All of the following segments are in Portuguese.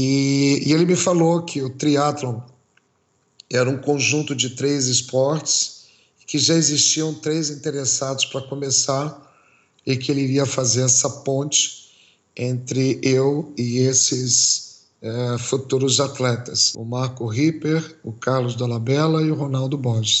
E, e ele me falou que o triatlon era um conjunto de três esportes que já existiam três interessados para começar e que ele iria fazer essa ponte entre eu e esses é, futuros atletas, o Marco Ripper, o Carlos Dolabella e o Ronaldo Borges.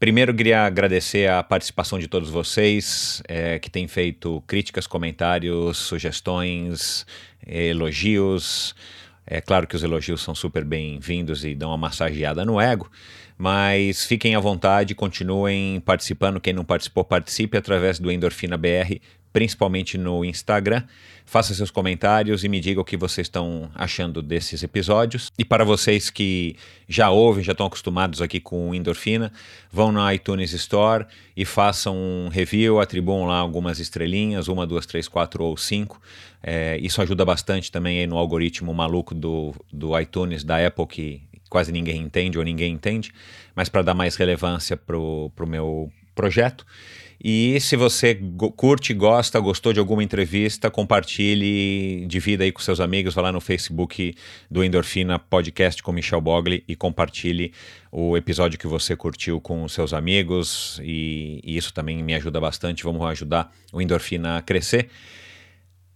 Primeiro, queria agradecer a participação de todos vocês é, que têm feito críticas, comentários, sugestões, elogios. É claro que os elogios são super bem-vindos e dão uma massageada no ego, mas fiquem à vontade, continuem participando. Quem não participou, participe através do Endorfina BR principalmente no Instagram. Faça seus comentários e me diga o que vocês estão achando desses episódios. E para vocês que já ouvem, já estão acostumados aqui com Endorfina, vão na iTunes Store e façam um review, atribuam lá algumas estrelinhas, uma, duas, três, quatro ou cinco. É, isso ajuda bastante também no algoritmo maluco do, do iTunes, da Apple, que quase ninguém entende ou ninguém entende, mas para dar mais relevância para o pro meu projeto. E se você curte, gosta, gostou de alguma entrevista, compartilhe, divida aí com seus amigos, vá lá no Facebook do Endorfina Podcast com Michel Bogli e compartilhe o episódio que você curtiu com seus amigos e, e isso também me ajuda bastante. Vamos ajudar o Endorfina a crescer.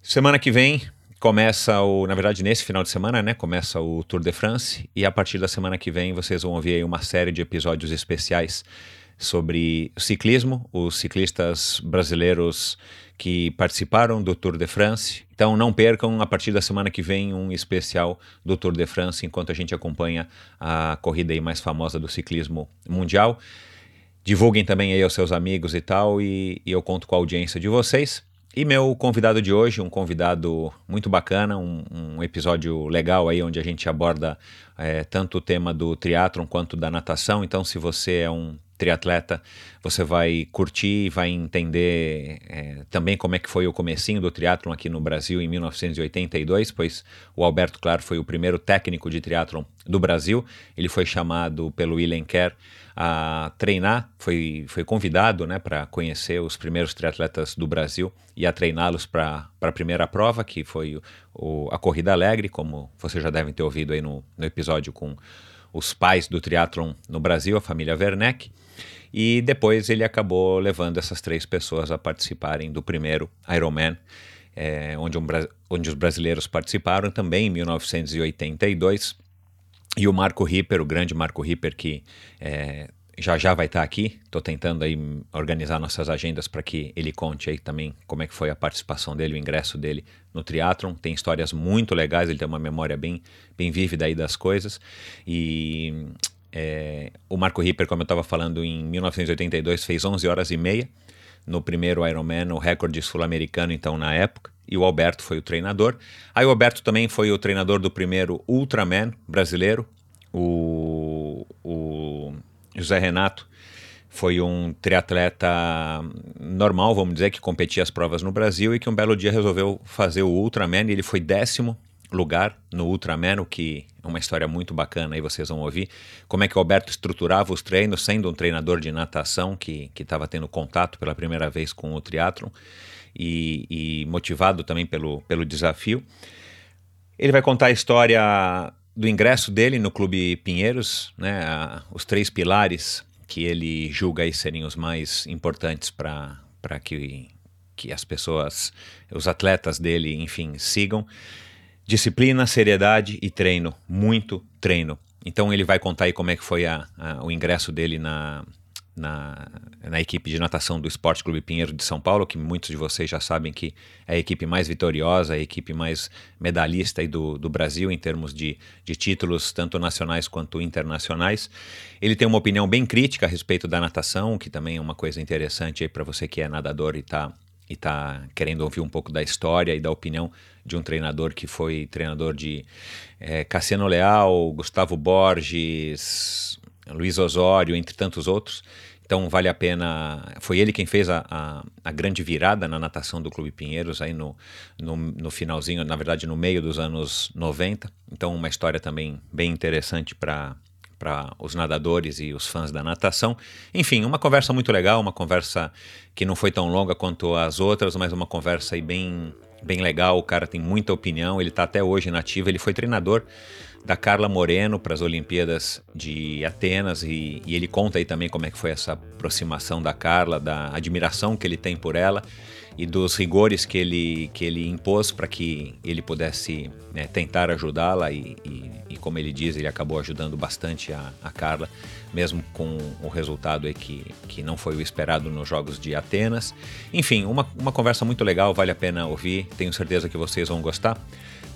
Semana que vem começa o, na verdade, nesse final de semana, né? Começa o Tour de France e a partir da semana que vem vocês vão ouvir aí uma série de episódios especiais sobre ciclismo, os ciclistas brasileiros que participaram do Tour de France. Então não percam a partir da semana que vem um especial do Tour de France enquanto a gente acompanha a corrida aí mais famosa do ciclismo mundial. Divulguem também aí aos seus amigos e tal e, e eu conto com a audiência de vocês. E meu convidado de hoje, um convidado muito bacana, um, um episódio legal aí onde a gente aborda é, tanto o tema do triatlon quanto da natação. Então, se você é um triatleta, você vai curtir e vai entender é, também como é que foi o comecinho do triatlon aqui no Brasil em 1982, pois o Alberto Claro foi o primeiro técnico de triatlon do Brasil. Ele foi chamado pelo William Kerr a treinar, foi, foi convidado né, para conhecer os primeiros triatletas do Brasil e a treiná-los para a primeira prova, que foi o, a Corrida Alegre, como vocês já devem ter ouvido aí no, no episódio com os pais do triatlon no Brasil, a família Werneck. E depois ele acabou levando essas três pessoas a participarem do primeiro Ironman, é, onde, um, onde os brasileiros participaram também em 1982. E o Marco Ripper, o grande Marco Ripper, que é, já já vai estar aqui. Estou tentando aí organizar nossas agendas para que ele conte aí também como é que foi a participação dele, o ingresso dele no triatlon. Tem histórias muito legais, ele tem uma memória bem, bem vívida aí das coisas. E é, o Marco Ripper, como eu estava falando, em 1982 fez 11 horas e meia no primeiro Ironman, o recorde sul-americano então na época. E o Alberto foi o treinador. Aí o Alberto também foi o treinador do primeiro Ultraman brasileiro, o, o José Renato foi um triatleta normal, vamos dizer, que competia as provas no Brasil e que um belo dia resolveu fazer o Ultraman e ele foi décimo lugar no Ultraman, o que é uma história muito bacana, aí vocês vão ouvir como é que o Alberto estruturava os treinos, sendo um treinador de natação que estava tendo contato pela primeira vez com o triatlon e, e motivado também pelo, pelo desafio. Ele vai contar a história do ingresso dele no Clube Pinheiros, né, a, os três pilares que ele julga aí serem os mais importantes para que, que as pessoas, os atletas dele, enfim, sigam. Disciplina, seriedade e treino, muito treino. Então ele vai contar aí como é que foi a, a, o ingresso dele na, na, na, equipe de natação do Esporte Clube Pinheiro de São Paulo, que muitos de vocês já sabem que é a equipe mais vitoriosa, a equipe mais medalhista aí do, do Brasil em termos de, de títulos, tanto nacionais quanto internacionais. Ele tem uma opinião bem crítica a respeito da natação, que também é uma coisa interessante para você que é nadador e está e tá querendo ouvir um pouco da história e da opinião de um treinador que foi treinador de é, Cassiano Leal, Gustavo Borges, Luiz Osório, entre tantos outros. Então vale a pena. Foi ele quem fez a, a, a, grande virada na natação do Clube Pinheiros, aí no, no, no, finalzinho, na verdade no meio dos anos 90. Então, uma história também bem interessante para os nadadores e os fãs da natação. Enfim, uma conversa muito legal, uma conversa que não foi tão longa quanto as outras, mas uma conversa aí bem, bem legal. O cara tem muita opinião, ele está até hoje nativo, ele foi treinador da Carla Moreno para as Olimpíadas de Atenas e, e, ele conta aí também como é que foi essa aproximação da Carla, da admiração que ele tem por ela e dos rigores que ele, que ele impôs para que ele pudesse né, tentar ajudá-la e, e, como ele diz, ele acabou ajudando bastante a, a Carla, mesmo com o resultado que, que não foi o esperado nos Jogos de Atenas. Enfim, uma, uma conversa muito legal, vale a pena ouvir, tenho certeza que vocês vão gostar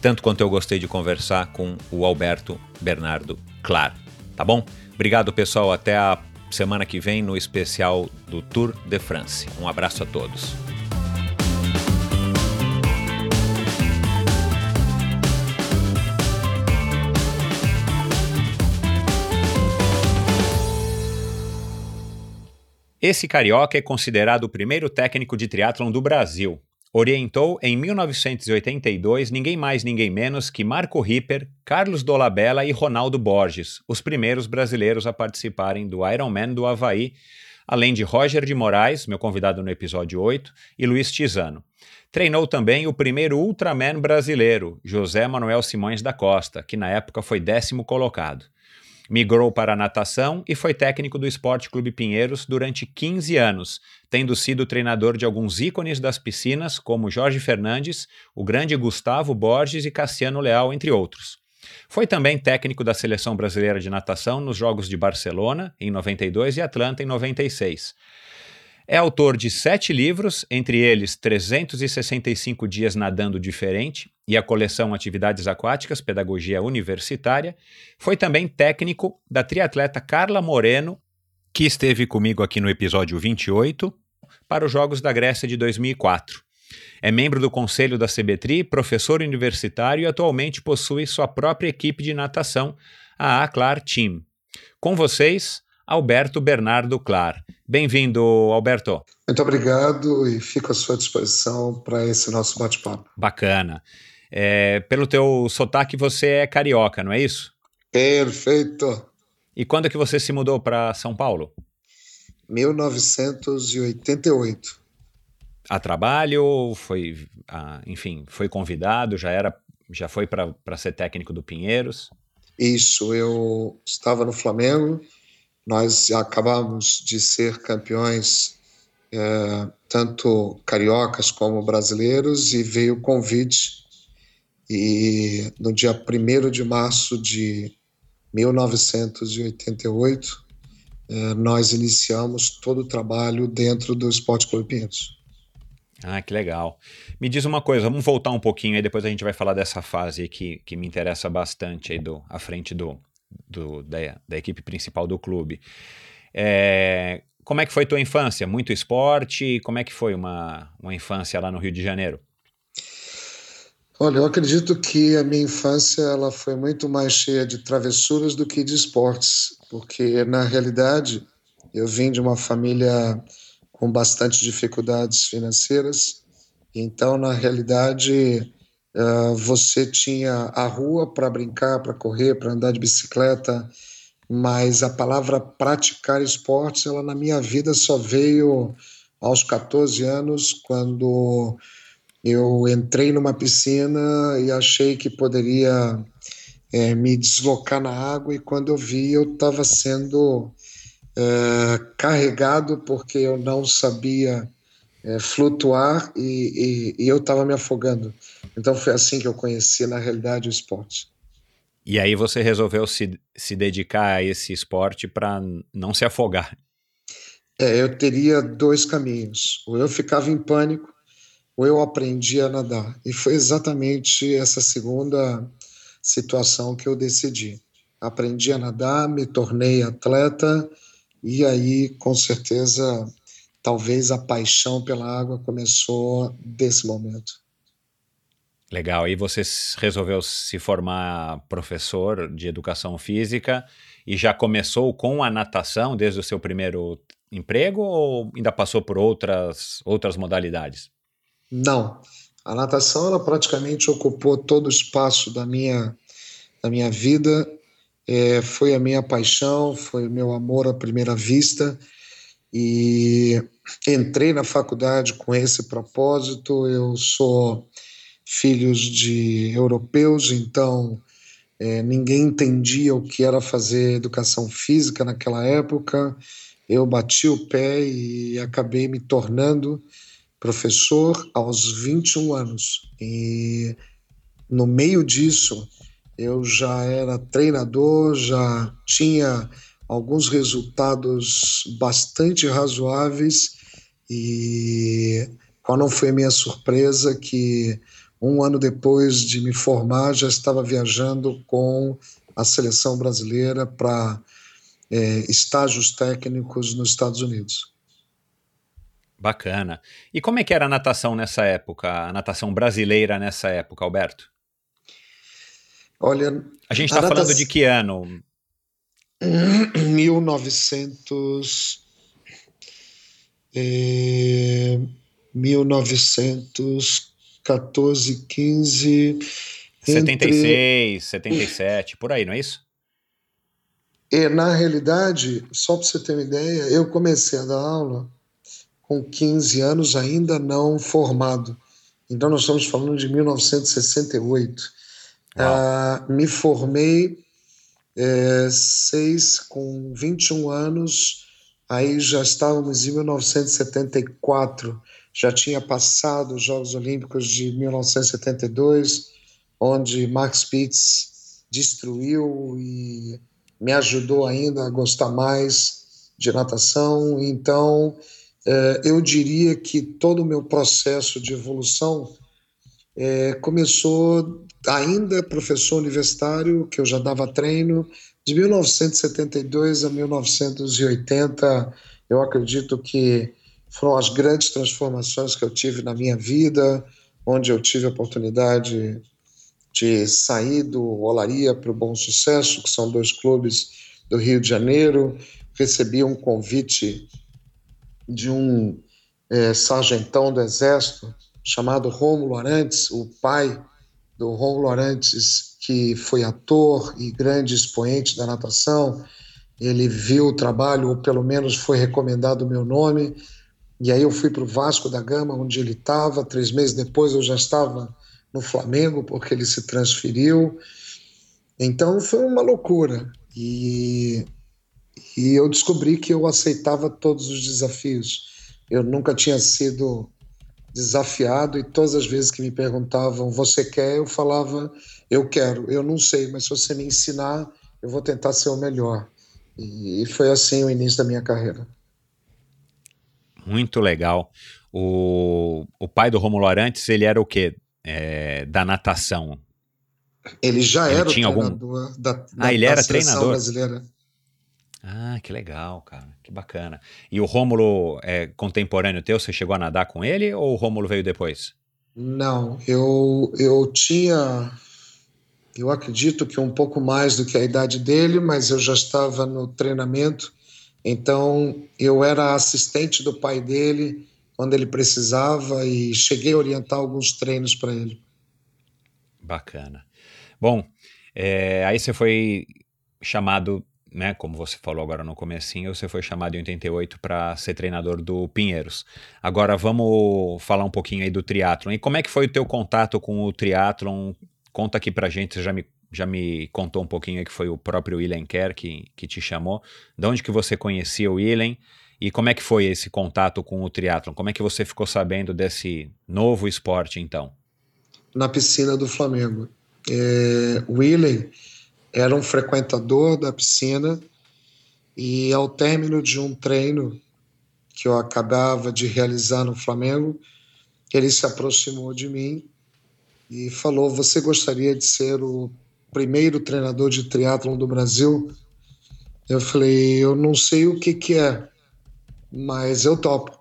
tanto quanto eu gostei de conversar com o Alberto Bernardo Clar. Tá bom? Obrigado, pessoal. Até a semana que vem no especial do Tour de France. Um abraço a todos. Esse carioca é considerado o primeiro técnico de triatlon do Brasil orientou em 1982 ninguém mais ninguém menos que Marco Ripper, Carlos Dolabella e Ronaldo Borges, os primeiros brasileiros a participarem do Ironman do Havaí, além de Roger de Moraes, meu convidado no episódio 8, e Luiz Tizano. Treinou também o primeiro Ultraman brasileiro, José Manuel Simões da Costa, que na época foi décimo colocado. Migrou para a natação e foi técnico do Esporte Clube Pinheiros durante 15 anos, tendo sido treinador de alguns ícones das piscinas, como Jorge Fernandes, o grande Gustavo Borges e Cassiano Leal, entre outros. Foi também técnico da Seleção Brasileira de Natação nos Jogos de Barcelona, em 92, e Atlanta, em 96. É autor de sete livros, entre eles 365 Dias Nadando Diferente e a coleção Atividades Aquáticas, Pedagogia Universitária. Foi também técnico da triatleta Carla Moreno, que esteve comigo aqui no episódio 28, para os Jogos da Grécia de 2004. É membro do conselho da CBTRI, professor universitário e atualmente possui sua própria equipe de natação, a Aclar Team. Com vocês, Alberto Bernardo Clar. Bem-vindo, Alberto. Muito obrigado e fico à sua disposição para esse nosso bate-papo. Bacana. É, pelo teu sotaque, você é carioca, não é isso? Perfeito. E quando é que você se mudou para São Paulo? 1988. A trabalho? Foi, enfim, foi convidado? Já era, já foi para ser técnico do Pinheiros? Isso. Eu estava no Flamengo nós acabamos de ser campeões, é, tanto cariocas como brasileiros, e veio o convite. E no dia 1 de março de 1988, é, nós iniciamos todo o trabalho dentro do Esporte Clube Pinheiros. Ah, que legal. Me diz uma coisa, vamos voltar um pouquinho aí, depois a gente vai falar dessa fase que, que me interessa bastante aí do, à frente do, do, da, da equipe principal do clube. É, como é que foi tua infância? Muito esporte? Como é que foi uma, uma infância lá no Rio de Janeiro? Olha, eu acredito que a minha infância ela foi muito mais cheia de travessuras do que de esportes, porque na realidade eu vim de uma família com bastante dificuldades financeiras, então na realidade uh, você tinha a rua para brincar, para correr, para andar de bicicleta, mas a palavra praticar esportes, ela na minha vida só veio aos 14 anos, quando eu entrei numa piscina e achei que poderia é, me deslocar na água, e quando eu vi, eu estava sendo é, carregado porque eu não sabia é, flutuar e, e, e eu estava me afogando. Então foi assim que eu conheci, na realidade, o esporte. E aí você resolveu se, se dedicar a esse esporte para não se afogar. É, eu teria dois caminhos. Ou eu ficava em pânico, ou eu aprendia a nadar. E foi exatamente essa segunda situação que eu decidi. Aprendi a nadar, me tornei atleta, e aí, com certeza, talvez a paixão pela água começou desse momento. Legal. E você resolveu se formar professor de educação física e já começou com a natação desde o seu primeiro emprego ou ainda passou por outras, outras modalidades? Não. A natação ela praticamente ocupou todo o espaço da minha, da minha vida. É, foi a minha paixão, foi o meu amor à primeira vista. E entrei na faculdade com esse propósito. Eu sou filhos de europeus, então é, ninguém entendia o que era fazer educação física naquela época. Eu bati o pé e acabei me tornando professor aos 21 anos. E no meio disso, eu já era treinador, já tinha alguns resultados bastante razoáveis e qual não foi minha surpresa que um ano depois de me formar, já estava viajando com a seleção brasileira para é, estágios técnicos nos Estados Unidos. Bacana. E como é que era a natação nessa época, a natação brasileira nessa época, Alberto? Olha, a gente está falando de que ano? 1900 é, 1900 14, 15. 76, entre... 77, por aí, não é isso? E, na realidade, só para você ter uma ideia, eu comecei a dar aula com 15 anos, ainda não formado. Então, nós estamos falando de 1968. Ah, me formei é, seis, com 21 anos, aí já estávamos em 1974 já tinha passado os Jogos Olímpicos de 1972, onde Max Spitz destruiu e me ajudou ainda a gostar mais de natação. Então, eh, eu diria que todo o meu processo de evolução eh, começou ainda professor universitário, que eu já dava treino, de 1972 a 1980. Eu acredito que foram as grandes transformações que eu tive na minha vida, onde eu tive a oportunidade de sair do Olaria para o Bom Sucesso, que são dois clubes do Rio de Janeiro. Recebi um convite de um é, sargentão do Exército chamado Rômulo Arantes, o pai do Rômulo Arantes, que foi ator e grande expoente da natação. Ele viu o trabalho, ou pelo menos foi recomendado o meu nome, e aí eu fui para o Vasco da Gama, onde ele estava. Três meses depois eu já estava no Flamengo, porque ele se transferiu. Então foi uma loucura. E, e eu descobri que eu aceitava todos os desafios. Eu nunca tinha sido desafiado e todas as vezes que me perguntavam, você quer? Eu falava, eu quero. Eu não sei, mas se você me ensinar, eu vou tentar ser o melhor. E foi assim o início da minha carreira muito legal. O, o pai do Romulo Arantes, ele era o quê? É, da natação. Ele já ele era tinha treinador algum... da, da, Ah, ele era treinador? brasileira. Ah, que legal, cara. Que bacana. E o Rômulo é contemporâneo teu? Você chegou a nadar com ele ou o Rômulo veio depois? Não, eu, eu tinha, eu acredito que um pouco mais do que a idade dele, mas eu já estava no treinamento, então eu era assistente do pai dele quando ele precisava e cheguei a orientar alguns treinos para ele. Bacana. Bom, é, aí você foi chamado né, como você falou agora no comecinho, você foi chamado em 88 para ser treinador do Pinheiros. Agora vamos falar um pouquinho aí do triatlon. E como é que foi o teu contato com o triatlon? Conta aqui pra gente, você já me, já me contou um pouquinho que foi o próprio Willen Kerr que, que te chamou. De onde que você conhecia o Willen? E como é que foi esse contato com o triatlon? Como é que você ficou sabendo desse novo esporte então? Na piscina do Flamengo. É, o Willen era um frequentador da piscina e ao término de um treino que eu acabava de realizar no Flamengo, ele se aproximou de mim e falou: "Você gostaria de ser o primeiro treinador de triatlon do Brasil?" Eu falei: "Eu não sei o que que é, mas eu topo.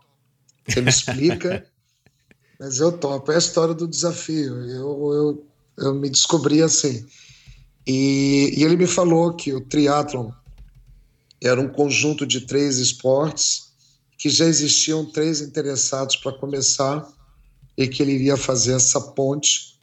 Você me explica?" mas eu topo. É a história do desafio. Eu, eu, eu me descobri assim. E, e ele me falou que o triatlon era um conjunto de três esportes que já existiam três interessados para começar e que ele iria fazer essa ponte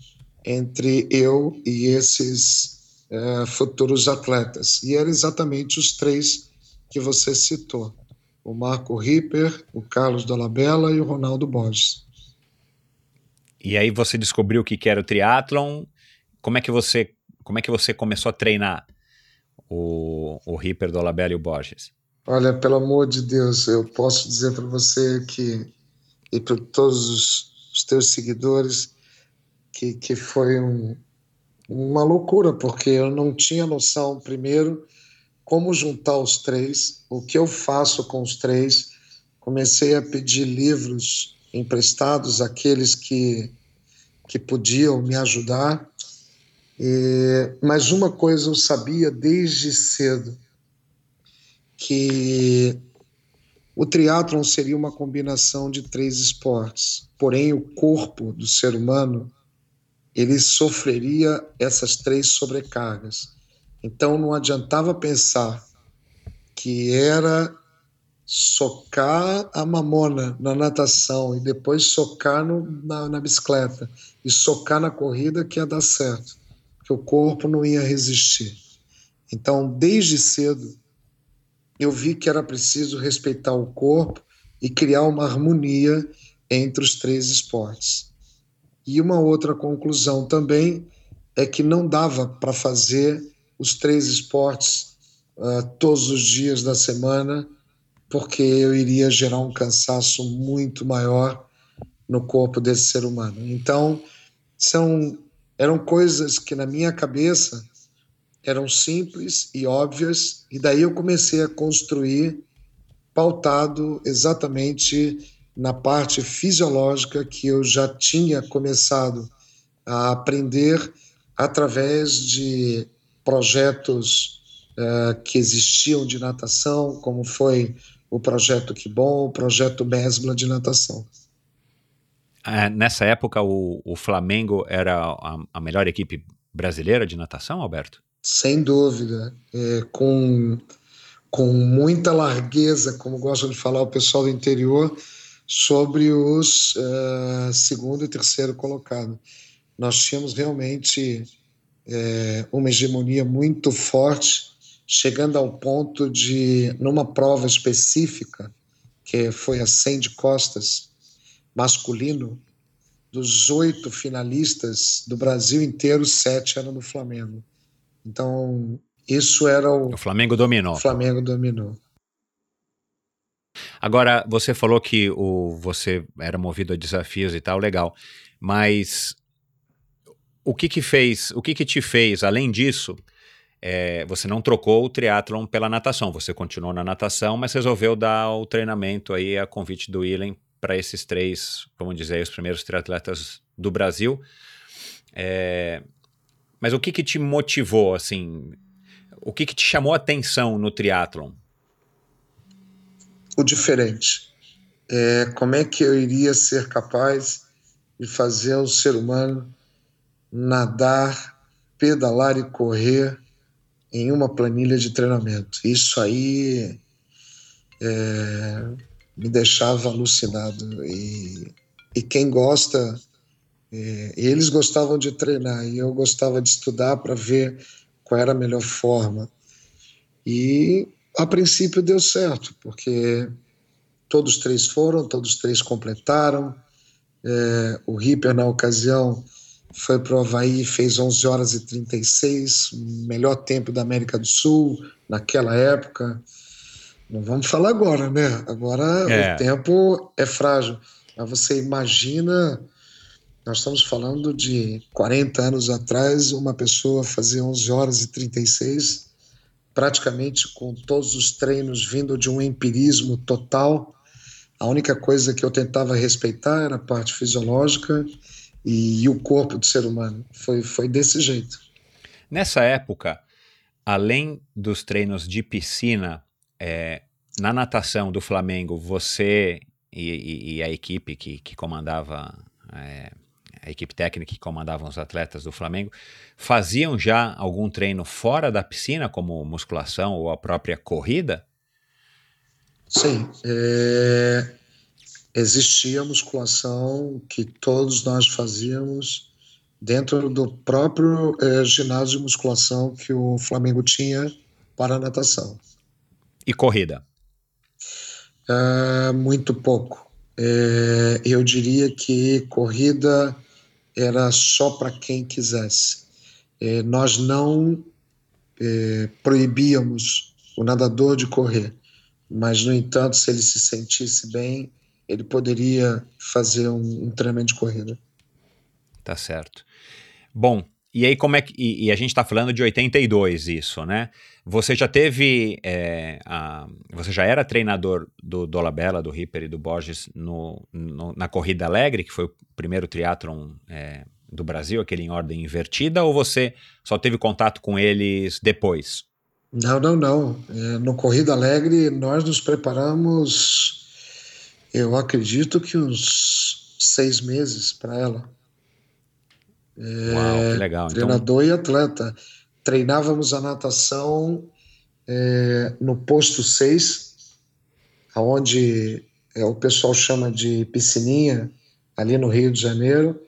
entre eu e esses é, futuros atletas. E eram exatamente os três que você citou: o Marco Ripper, o Carlos Dolabella e o Ronaldo Borges. E aí você descobriu o que era o triatlon. Como é que você como é que você começou a treinar o, o Ripper, do Olabella e o Borges? Olha, pelo amor de Deus, eu posso dizer para você que, e para todos os, os, teus seguidores, que, que foi um, uma loucura, porque eu não tinha noção, primeiro, como juntar os três, o que eu faço com os três. Comecei a pedir livros emprestados àqueles que, que podiam me ajudar é, mas uma coisa eu sabia desde cedo, que o triatlon seria uma combinação de três esportes, porém o corpo do ser humano ele sofreria essas três sobrecargas. Então não adiantava pensar que era socar a mamona na natação e depois socar no, na, na bicicleta e socar na corrida que ia dar certo que o corpo não ia resistir. Então, desde cedo, eu vi que era preciso respeitar o corpo e criar uma harmonia entre os três esportes. E uma outra conclusão também é que não dava para fazer os três esportes uh, todos os dias da semana, porque eu iria gerar um cansaço muito maior no corpo desse ser humano. Então, são eram coisas que na minha cabeça eram simples e óbvias, e daí eu comecei a construir pautado exatamente na parte fisiológica que eu já tinha começado a aprender através de projetos uh, que existiam de natação, como foi o projeto Que Bom, o projeto Mesbla de natação. É, nessa época, o, o Flamengo era a, a, melhor equipe brasileira de natação, Alberto? Sem dúvida. É, com, com muita largueza, como gosta de falar o pessoal do interior, sobre os uh, segundo e terceiro colocado. Nós tínhamos realmente é, uma hegemonia muito forte, chegando ao ponto de, numa prova específica, que foi a 100 de costas, masculino, dos oito finalistas do Brasil inteiro, sete eram do Flamengo. Então, isso era o. O Flamengo dominou. O Flamengo dominou. Agora, você falou que o, você era movido a desafios e tal, legal. Mas o que que fez, o que que te fez, além disso, é, você não trocou o triatlon pela natação, você continuou na natação, mas resolveu dar o treinamento aí a convite do Willen para esses três, vamos dizer, os primeiros triatletas do Brasil. É, mas o que que te motivou, assim? O que que te chamou a atenção no triatlon? O diferente. É, como é que eu iria ser capaz de fazer o ser humano nadar, pedalar e correr em uma planilha de treinamento. Isso aí é, me deixava alucinado. E, e quem gosta, é, eles gostavam de treinar e eu gostava de estudar para ver qual era a melhor forma. E a princípio deu certo, porque todos três foram, todos três completaram. É, o Ripper, na ocasião, foi para o Havaí, fez 11 horas e 36, melhor tempo da América do Sul naquela época. Não vamos falar agora, né? Agora é. o tempo é frágil. Mas você imagina, nós estamos falando de 40 anos atrás, uma pessoa fazer 11 horas e 36, praticamente com todos os treinos vindo de um empirismo total. A única coisa que eu tentava respeitar era a parte fisiológica e, e o corpo do ser humano. Foi, foi desse jeito. Nessa época, além dos treinos de piscina, é, na natação do Flamengo, você e, e, e a equipe que, que comandava, é, a equipe técnica que comandava os atletas do Flamengo, faziam já algum treino fora da piscina, como musculação ou a própria corrida? Sim. É, existia musculação que todos nós fazíamos dentro do próprio é, ginásio de musculação que o Flamengo tinha para natação. E corrida? Uh, muito pouco. É, eu diria que corrida era só para quem quisesse. É, nós não é, proibíamos o nadador de correr, mas, no entanto, se ele se sentisse bem, ele poderia fazer um, um treinamento de corrida. Tá certo. Bom, e aí como é que. E, e a gente está falando de 82, isso, né? Você já teve. É, a, você já era treinador do Dolabella, do Ripper e do Borges no, no, na Corrida Alegre, que foi o primeiro triatlon é, do Brasil, aquele em ordem invertida, ou você só teve contato com eles depois? Não, não, não. É, no Corrida Alegre, nós nos preparamos, eu acredito que uns seis meses para ela. Uau, que legal. Então treinador então... e atleta. Treinávamos a natação é, no posto 6, onde é, o pessoal chama de piscininha, ali no Rio de Janeiro.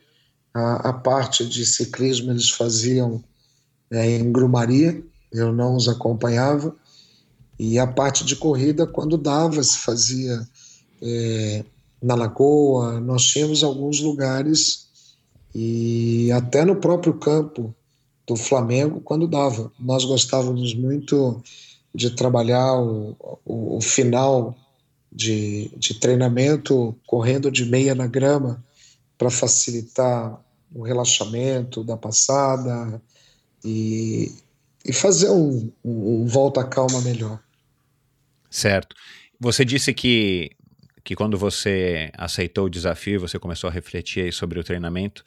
A, a parte de ciclismo eles faziam é, em Grumaria, eu não os acompanhava. E a parte de corrida, quando dava, se fazia é, na Lagoa. Nós tínhamos alguns lugares e até no próprio campo do Flamengo, quando dava. Nós gostávamos muito de trabalhar o, o, o final de, de treinamento correndo de meia na grama para facilitar o relaxamento da passada e, e fazer um, um, um volta calma melhor. Certo. Você disse que que quando você aceitou o desafio, você começou a refletir sobre o treinamento,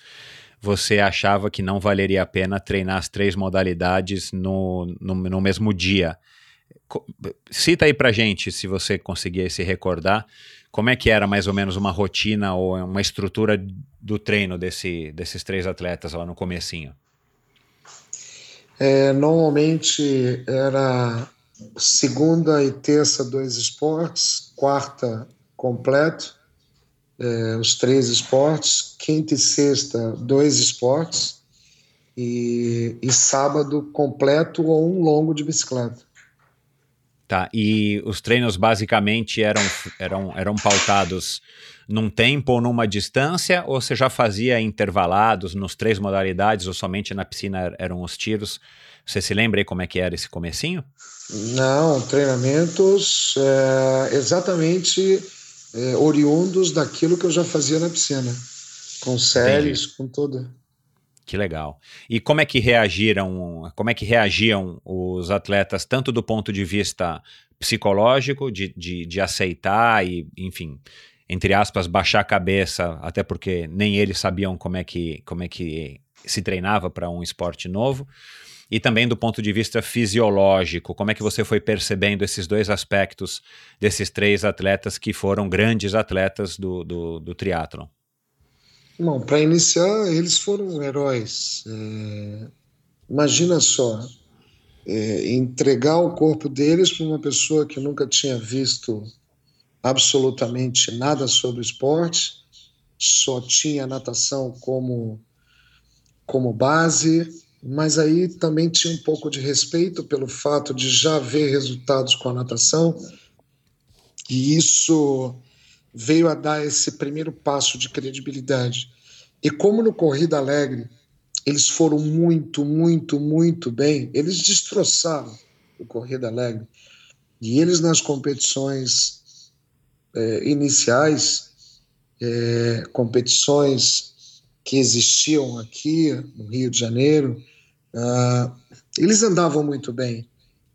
você achava que não valeria a pena treinar as três modalidades no, no, no mesmo dia. Cita aí pra gente, se você conseguir se recordar, como é que era mais ou menos uma rotina ou uma estrutura do treino desse, desses três atletas lá no comecinho? É, normalmente era segunda e terça dois esportes, quarta completo, é, os três esportes, quinta e sexta, dois esportes, e, e sábado completo ou um longo de bicicleta. Tá, e os treinos basicamente eram, eram, eram pautados num tempo ou numa distância, ou você já fazia intervalados nos três modalidades, ou somente na piscina eram os tiros? Você se lembra aí como é que era esse comecinho? Não, treinamentos é, exatamente é, oriundos daquilo que eu já fazia na piscina, com séries, Entendi. com tudo. Que legal. E como é que reagiram, como é que reagiam os atletas, tanto do ponto de vista psicológico, de, de, de aceitar e, enfim, entre aspas, baixar a cabeça, até porque nem eles sabiam como é que, como é que se treinava para um esporte novo, e também do ponto de vista fisiológico, como é que você foi percebendo esses dois aspectos desses três atletas que foram grandes atletas do, do, do triatlon? Bom, para iniciar, eles foram heróis. É... Imagina só, é, entregar o corpo deles para uma pessoa que nunca tinha visto absolutamente nada sobre esporte, só tinha natação como, como base, mas aí também tinha um pouco de respeito pelo fato de já ver resultados com a natação, e isso veio a dar esse primeiro passo de credibilidade. E como no Corrida Alegre eles foram muito, muito, muito bem, eles destroçaram o Corrida Alegre. E eles nas competições é, iniciais, é, competições que existiam aqui no Rio de Janeiro, uh, eles andavam muito bem.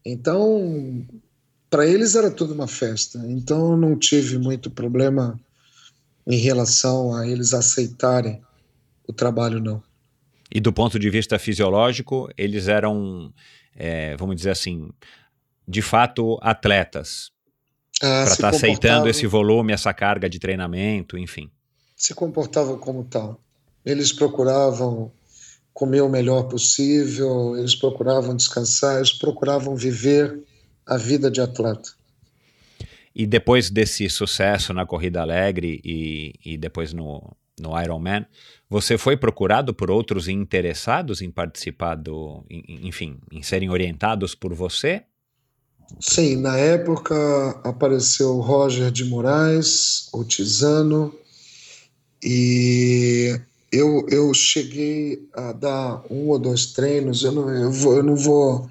Então, para eles era tudo uma festa. Então, eu não tive muito problema em relação a eles aceitarem o trabalho, não. E do ponto de vista fisiológico, eles eram, é, vamos dizer assim, de fato atletas. Ah, para estar tá aceitando esse volume, essa carga de treinamento, enfim. Se comportavam como tal. Eles procuravam comer o melhor possível, eles procuravam descansar, eles procuravam viver a vida de atleta. E depois desse sucesso na Corrida Alegre e, e depois no, no Ironman, você foi procurado por outros interessados em participar do, enfim, em serem orientados por você? Sim, na época apareceu Roger de Moraes, o Tizano, e eu, eu cheguei a dar um ou dois treinos, eu não, eu, vou, eu não vou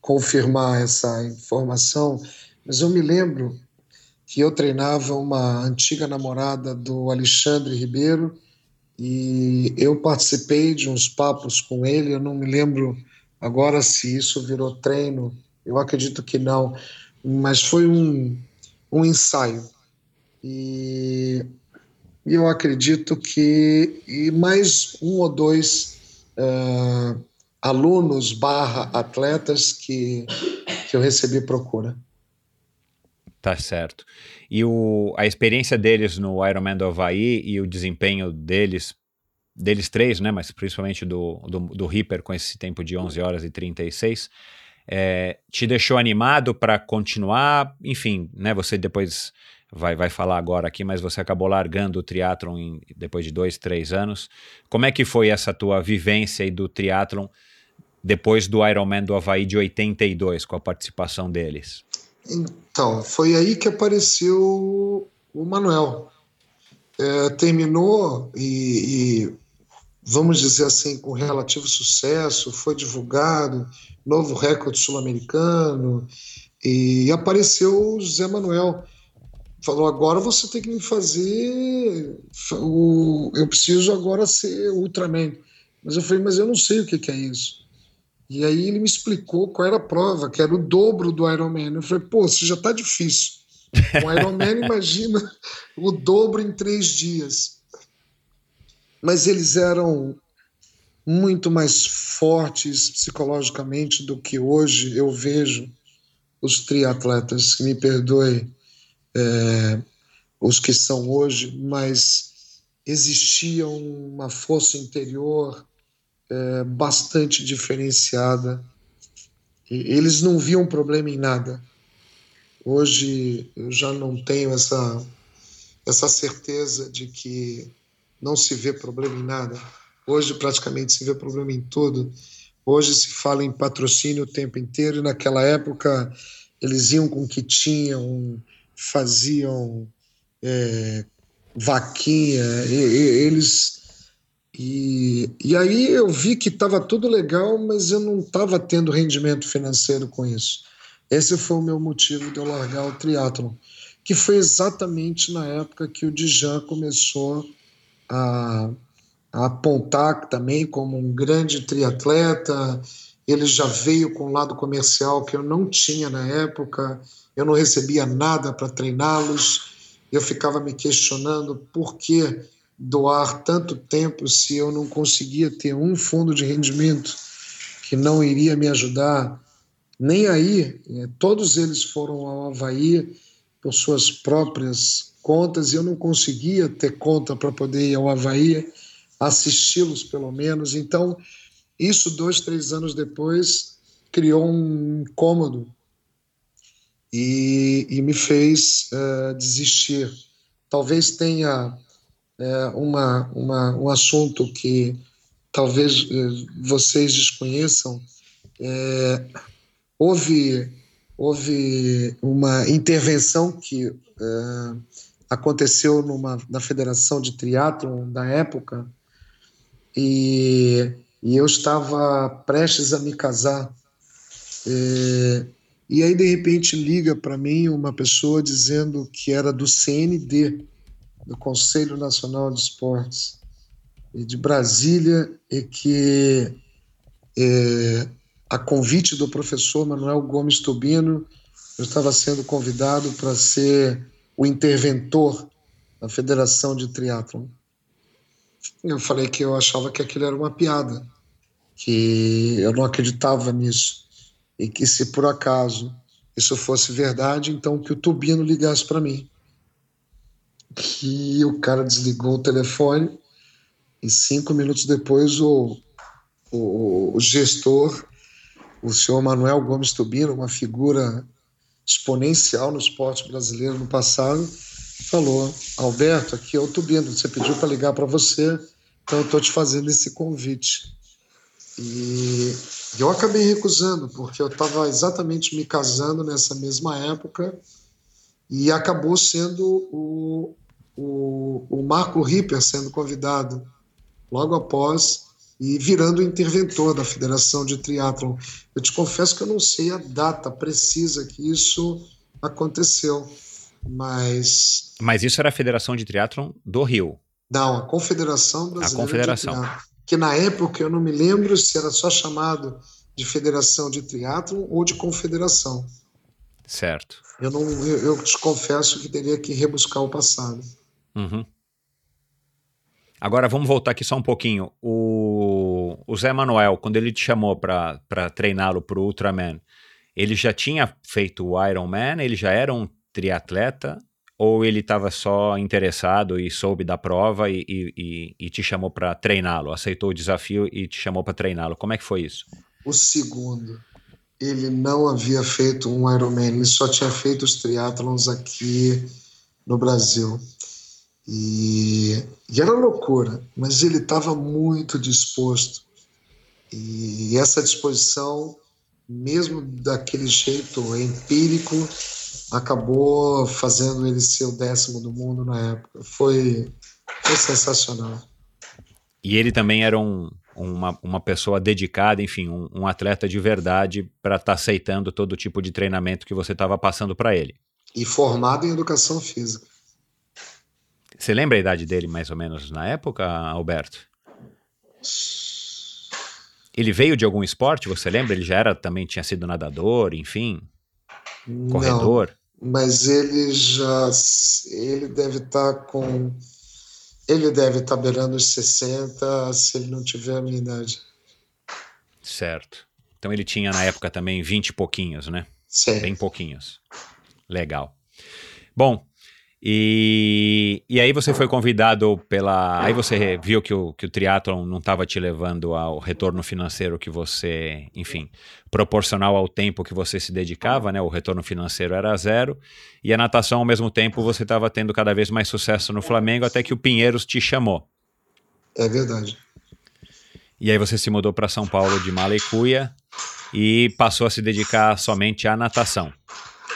confirmar essa informação, mas eu me lembro que eu treinava uma antiga namorada do Alexandre Ribeiro e eu participei de uns papos com ele. Eu não me lembro agora se isso virou treino, eu acredito que não, mas foi um, um ensaio. E eu acredito que e mais um ou dois uh, alunos barra atletas que, que eu recebi procura. Tá certo. E o, a experiência deles no Ironman do Havaí e o desempenho deles, deles três, né, mas principalmente do, do, do Ripper com esse tempo de 11 horas e 36, é, te deixou animado para continuar? Enfim, né, você depois vai, vai falar agora aqui, mas você acabou largando o triatlon depois de dois, três anos. Como é que foi essa tua vivência aí do triatlon depois do Ironman do Havaí de 82, com a participação deles? Então, foi aí que apareceu o Manuel. É, terminou e, e, vamos dizer assim, com relativo sucesso, foi divulgado, novo recorde sul-americano, e apareceu o Zé Manuel. Falou, agora você tem que me fazer. O, eu preciso agora ser Ultraman. Mas eu falei, mas eu não sei o que, que é isso. E aí ele me explicou qual era a prova, que era o dobro do Ironman. Eu falei, pô, isso já está difícil. O Ironman, imagina o dobro em três dias. Mas eles eram muito mais fortes psicologicamente do que hoje eu vejo os triatletas, que me perdoe é, os que são hoje, mas existia uma força interior, é, bastante diferenciada. Eles não viam problema em nada. Hoje eu já não tenho essa, essa certeza de que não se vê problema em nada. Hoje praticamente se vê problema em tudo. Hoje se fala em patrocínio o tempo inteiro e naquela época eles iam com o que tinham, faziam é, vaquinha, e, e, eles e, e aí eu vi que estava tudo legal, mas eu não estava tendo rendimento financeiro com isso. Esse foi o meu motivo de eu largar o triatlon, que foi exatamente na época que o Dijan começou a, a apontar também como um grande triatleta. Ele já veio com um lado comercial que eu não tinha na época, eu não recebia nada para treiná-los. Eu ficava me questionando por que doar tanto tempo se eu não conseguia ter um fundo de rendimento que não iria me ajudar? Nem aí, é, todos eles foram ao Havaí por suas próprias contas e eu não conseguia ter conta para poder ir ao Havaí. assisti-los pelo menos. Então, isso dois, três anos depois criou um incômodo e, e me fez uh, desistir. Talvez tenha uh, uma, uma, um assunto que talvez uh, vocês desconheçam. houve, houve uma intervenção que aconteceu numa, na Federação de Triatlon da época e, e eu estava prestes a me casar. Aí, de repente, liga para mim uma pessoa dizendo que era do CND, do Conselho Nacional de Esportes, e de Brasília, e que é, a convite do professor Manuel Gomes Tubino, eu estava sendo convidado para ser o interventor da Federação de Triatlon. Eu falei que eu achava que aquilo era uma piada, que eu não acreditava nisso e que se por acaso isso fosse verdade, então que o Tubino ligasse para mim. E o cara desligou o telefone e cinco minutos depois o, o, o gestor, o senhor Manuel Gomes Tubino, uma figura exponencial no esporte brasileiro no passado, falou: Alberto, aqui é o Tubino, você pediu para ligar para você, então eu estou te fazendo esse convite. E eu acabei recusando, porque eu estava exatamente me casando nessa mesma época e acabou sendo o, o, o Marco Ripper sendo convidado logo após e virando interventor da Federação de Triatlon. Eu te confesso que eu não sei a data precisa que isso aconteceu, mas... Mas isso era a Federação de Triatlon do Rio? Não, a Confederação Brasileira a Confederação. de Triatlon que na época eu não me lembro se era só chamado de Federação de Triatlo ou de Confederação. Certo. Eu, não, eu, eu te confesso que teria que rebuscar o passado. Uhum. Agora vamos voltar aqui só um pouquinho. O, o Zé Manuel, quando ele te chamou para treiná-lo para o Ultraman, ele já tinha feito o Ironman? Ele já era um triatleta? Ou ele estava só interessado e soube da prova e, e, e te chamou para treiná-lo, aceitou o desafio e te chamou para treiná-lo? Como é que foi isso? O segundo, ele não havia feito um Ironman, ele só tinha feito os triatlons aqui no Brasil. E, e era loucura, mas ele estava muito disposto. E essa disposição, mesmo daquele jeito empírico, acabou fazendo ele ser o décimo do mundo na época. Foi, foi sensacional. E ele também era um, uma, uma pessoa dedicada, enfim, um, um atleta de verdade para estar tá aceitando todo tipo de treinamento que você estava passando para ele. E formado em educação física. Você lembra a idade dele mais ou menos na época, Alberto? Ele veio de algum esporte, você lembra? Ele já era também tinha sido nadador, enfim, corredor. Mas ele já ele deve estar tá com ele deve estar tá beirando os 60 se ele não tiver a minha idade. Certo. Então ele tinha na época também 20 e pouquinhos, né? Sim. Bem pouquinhos. Legal. Bom, e, e aí você foi convidado pela. Aí você viu que o, que o triatlon não estava te levando ao retorno financeiro que você, enfim, proporcional ao tempo que você se dedicava, né? O retorno financeiro era zero. E a natação, ao mesmo tempo, você estava tendo cada vez mais sucesso no Flamengo, até que o Pinheiros te chamou. É verdade. E aí você se mudou para São Paulo de mala e cuia e passou a se dedicar somente à natação.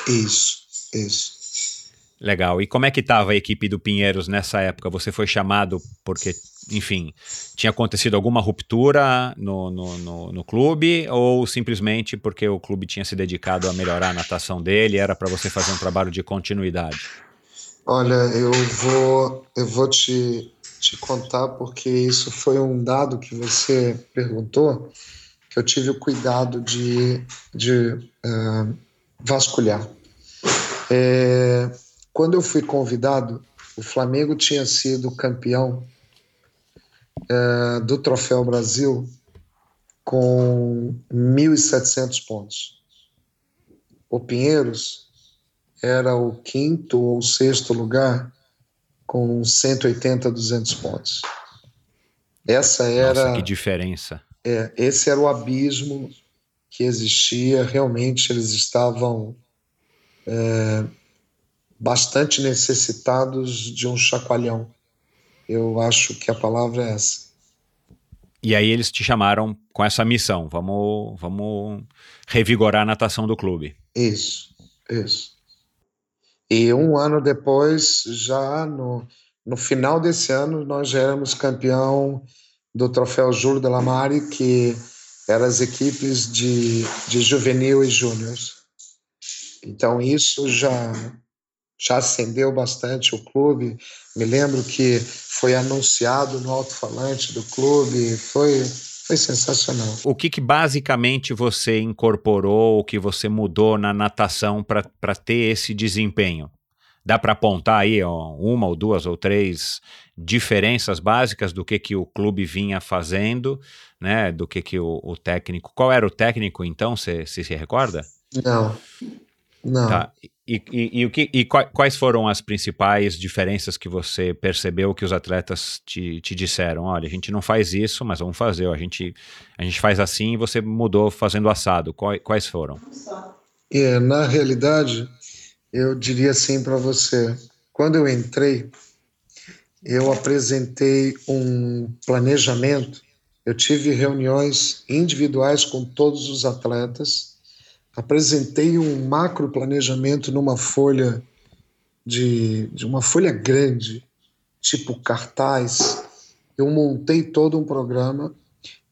Isso, isso. Legal. E como é que estava a equipe do Pinheiros nessa época? Você foi chamado porque, enfim, tinha acontecido alguma ruptura no, no, no, no clube ou simplesmente porque o clube tinha se dedicado a melhorar a natação dele era para você fazer um trabalho de continuidade? Olha, eu vou, eu vou te, te contar porque isso foi um dado que você perguntou que eu tive o cuidado de, de uh, vasculhar. É, quando eu fui convidado, o Flamengo tinha sido campeão é, do Troféu Brasil com 1.700 pontos. O Pinheiros era o quinto ou sexto lugar com 180, 200 pontos. Essa era. Nossa, que diferença. É, esse era o abismo que existia. Realmente eles estavam é, bastante necessitados de um chacoalhão. Eu acho que a palavra é essa. E aí eles te chamaram com essa missão, vamos, vamos revigorar a natação do clube. Isso, isso. E um ano depois, já no, no final desse ano, nós já éramos campeão do troféu Júlio de Lamare, que eram as equipes de, de juvenil e júnior. Então isso já já acendeu bastante o clube. Me lembro que foi anunciado no alto-falante do clube, foi, foi sensacional. O que, que basicamente você incorporou, o que você mudou na natação para ter esse desempenho? Dá para apontar aí ó, uma ou duas ou três diferenças básicas do que, que o clube vinha fazendo, né? Do que, que o, o técnico. Qual era o técnico então? Você se, recorda? Não. Não. Tá. E, e, o que, e quais foram as principais diferenças que você percebeu que os atletas te, te disseram? Olha, a gente não faz isso, mas vamos fazer. A gente, a gente faz assim e você mudou fazendo assado. Quais, quais foram? É, na realidade, eu diria assim para você: quando eu entrei, eu apresentei um planejamento. Eu tive reuniões individuais com todos os atletas apresentei um macro planejamento numa folha de, de uma folha grande, tipo cartaz. Eu montei todo um programa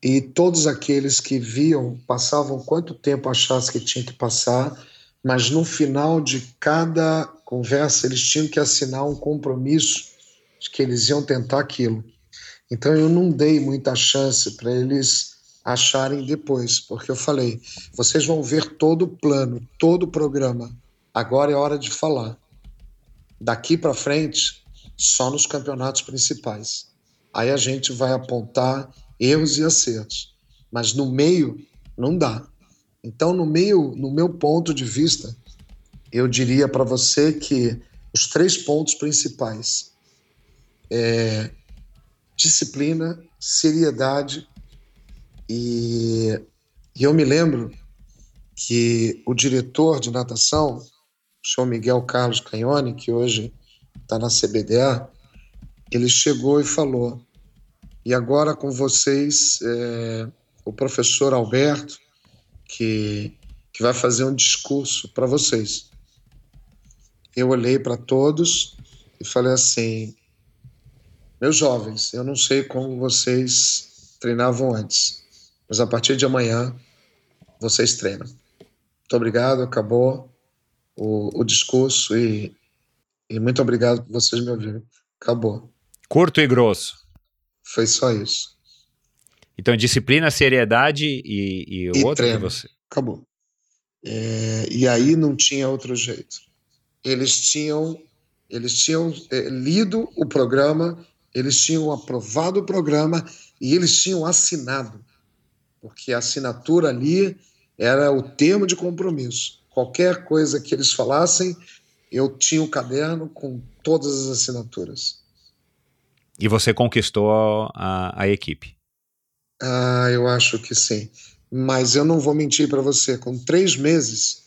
e todos aqueles que viam passavam quanto tempo achasse que tinha que passar, mas no final de cada conversa eles tinham que assinar um compromisso de que eles iam tentar aquilo. Então eu não dei muita chance para eles acharem depois, porque eu falei, vocês vão ver todo o plano, todo o programa. Agora é hora de falar. Daqui para frente, só nos campeonatos principais. Aí a gente vai apontar erros e acertos. Mas no meio não dá. Então, no meio, no meu ponto de vista, eu diria para você que os três pontos principais é disciplina, seriedade e, e eu me lembro que o diretor de natação, o senhor Miguel Carlos Canhone, que hoje está na CBDA, ele chegou e falou: e agora com vocês, é, o professor Alberto, que, que vai fazer um discurso para vocês. Eu olhei para todos e falei assim: meus jovens, eu não sei como vocês treinavam antes, mas a partir de amanhã vocês treinam. Muito obrigado, acabou o, o discurso e, e muito obrigado por vocês me ouvirem. Acabou. Curto e grosso. Foi só isso. Então, disciplina, seriedade e, e o e outro treino. que você. Acabou. É, e aí não tinha outro jeito. Eles tinham, eles tinham é, lido o programa, eles tinham aprovado o programa e eles tinham assinado porque a assinatura ali era o termo de compromisso. Qualquer coisa que eles falassem, eu tinha o um caderno com todas as assinaturas. E você conquistou a, a equipe? Ah, eu acho que sim. Mas eu não vou mentir para você. Com três meses,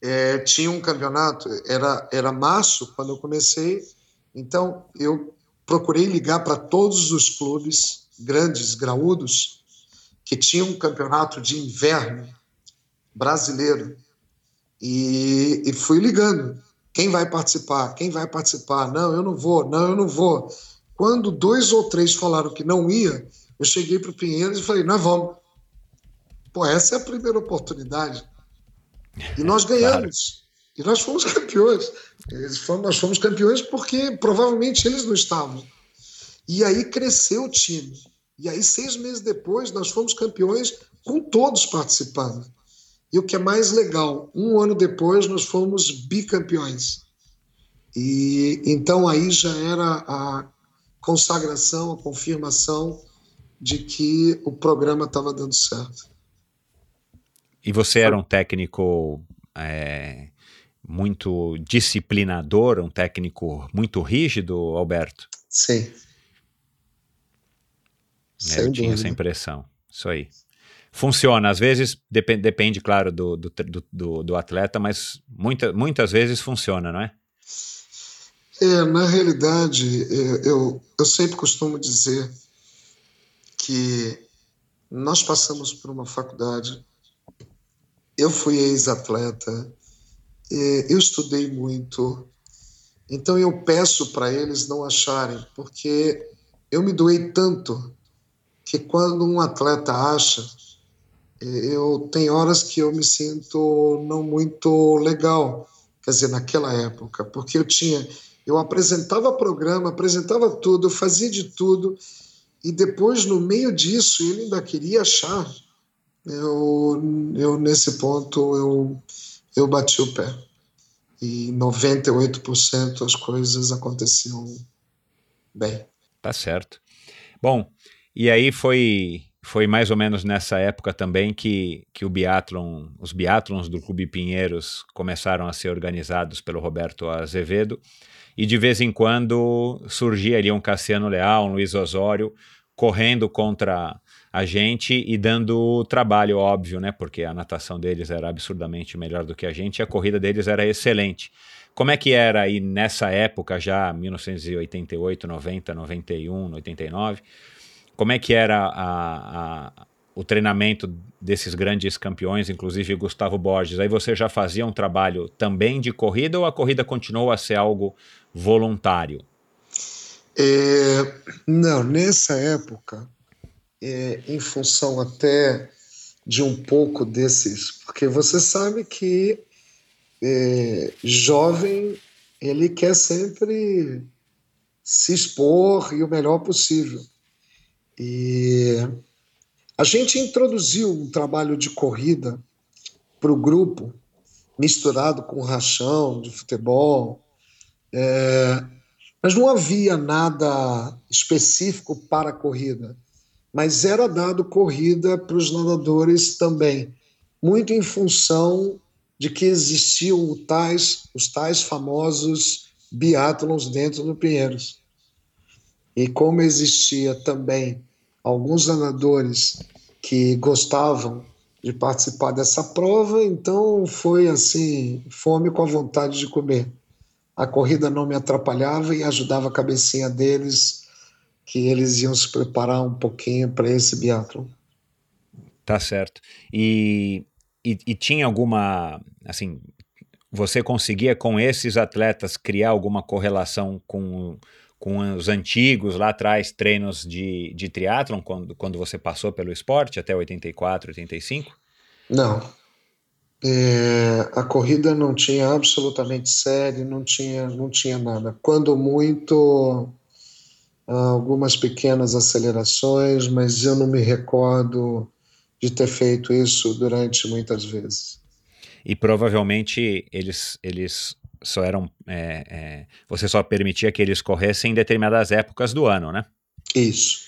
é, tinha um campeonato, era, era março quando eu comecei, então eu procurei ligar para todos os clubes grandes, graúdos, que tinha um campeonato de inverno brasileiro e, e fui ligando. Quem vai participar? Quem vai participar? Não, eu não vou. Não, eu não vou. Quando dois ou três falaram que não ia, eu cheguei para o Pinheiros e falei: nós vamos. Pô, essa é a primeira oportunidade. E nós ganhamos. Claro. E nós fomos campeões. Fomos, nós fomos campeões porque provavelmente eles não estavam. E aí cresceu o time. E aí, seis meses depois, nós fomos campeões com todos participando. E o que é mais legal, um ano depois, nós fomos bicampeões. E então aí já era a consagração, a confirmação de que o programa estava dando certo. E você era um técnico é, muito disciplinador, um técnico muito rígido, Alberto? Sim. É, eu tinha essa impressão. Isso aí. Funciona, às vezes depende, depende claro, do, do, do, do, atleta, mas muita, muitas vezes funciona, não é? É, na realidade, é, eu, eu sempre costumo dizer que nós passamos por uma faculdade, eu fui ex-atleta, eu estudei muito, então eu peço para eles não acharem, porque eu me doei tanto que quando um atleta acha, eu tenho horas que eu me sinto não muito legal, quer dizer, naquela época, porque eu tinha, eu apresentava programa, apresentava tudo, fazia de tudo, e depois no meio disso ele ainda queria achar. Eu, eu nesse ponto eu eu bati o pé. E 98% as coisas aconteciam bem. Tá certo. Bom, e aí foi foi mais ou menos nessa época também que, que o biatlon, os biatlons do Clube Pinheiros começaram a ser organizados pelo Roberto Azevedo e de vez em quando surgia ali um Cassiano Leal, um Luiz Osório correndo contra a gente e dando trabalho, óbvio, né? Porque a natação deles era absurdamente melhor do que a gente e a corrida deles era excelente. Como é que era aí nessa época, já 1988, 90, 91, 89? Como é que era a, a, o treinamento desses grandes campeões, inclusive Gustavo Borges? Aí você já fazia um trabalho também de corrida ou a corrida continuou a ser algo voluntário? É, não, nessa época, é, em função até de um pouco desses, porque você sabe que é, jovem ele quer sempre se expor e o melhor possível. E a gente introduziu um trabalho de corrida para o grupo, misturado com rachão de futebol, é, mas não havia nada específico para a corrida, mas era dado corrida para os nadadores também, muito em função de que existiam tais, os tais famosos biátlons dentro do Pinheiros. E como existia também alguns nadadores que gostavam de participar dessa prova, então foi assim, fome com a vontade de comer. A corrida não me atrapalhava e ajudava a cabecinha deles, que eles iam se preparar um pouquinho para esse biatlon. Tá certo. E, e, e tinha alguma, assim, você conseguia com esses atletas criar alguma correlação com com os antigos lá atrás treinos de, de triatlon, quando, quando você passou pelo esporte até 84, 85? Não. É, a corrida não tinha absolutamente série, não tinha, não tinha nada. Quando muito, algumas pequenas acelerações, mas eu não me recordo de ter feito isso durante muitas vezes. E provavelmente eles, eles só eram. É, é, você só permitia que eles corressem em determinadas épocas do ano, né? Isso.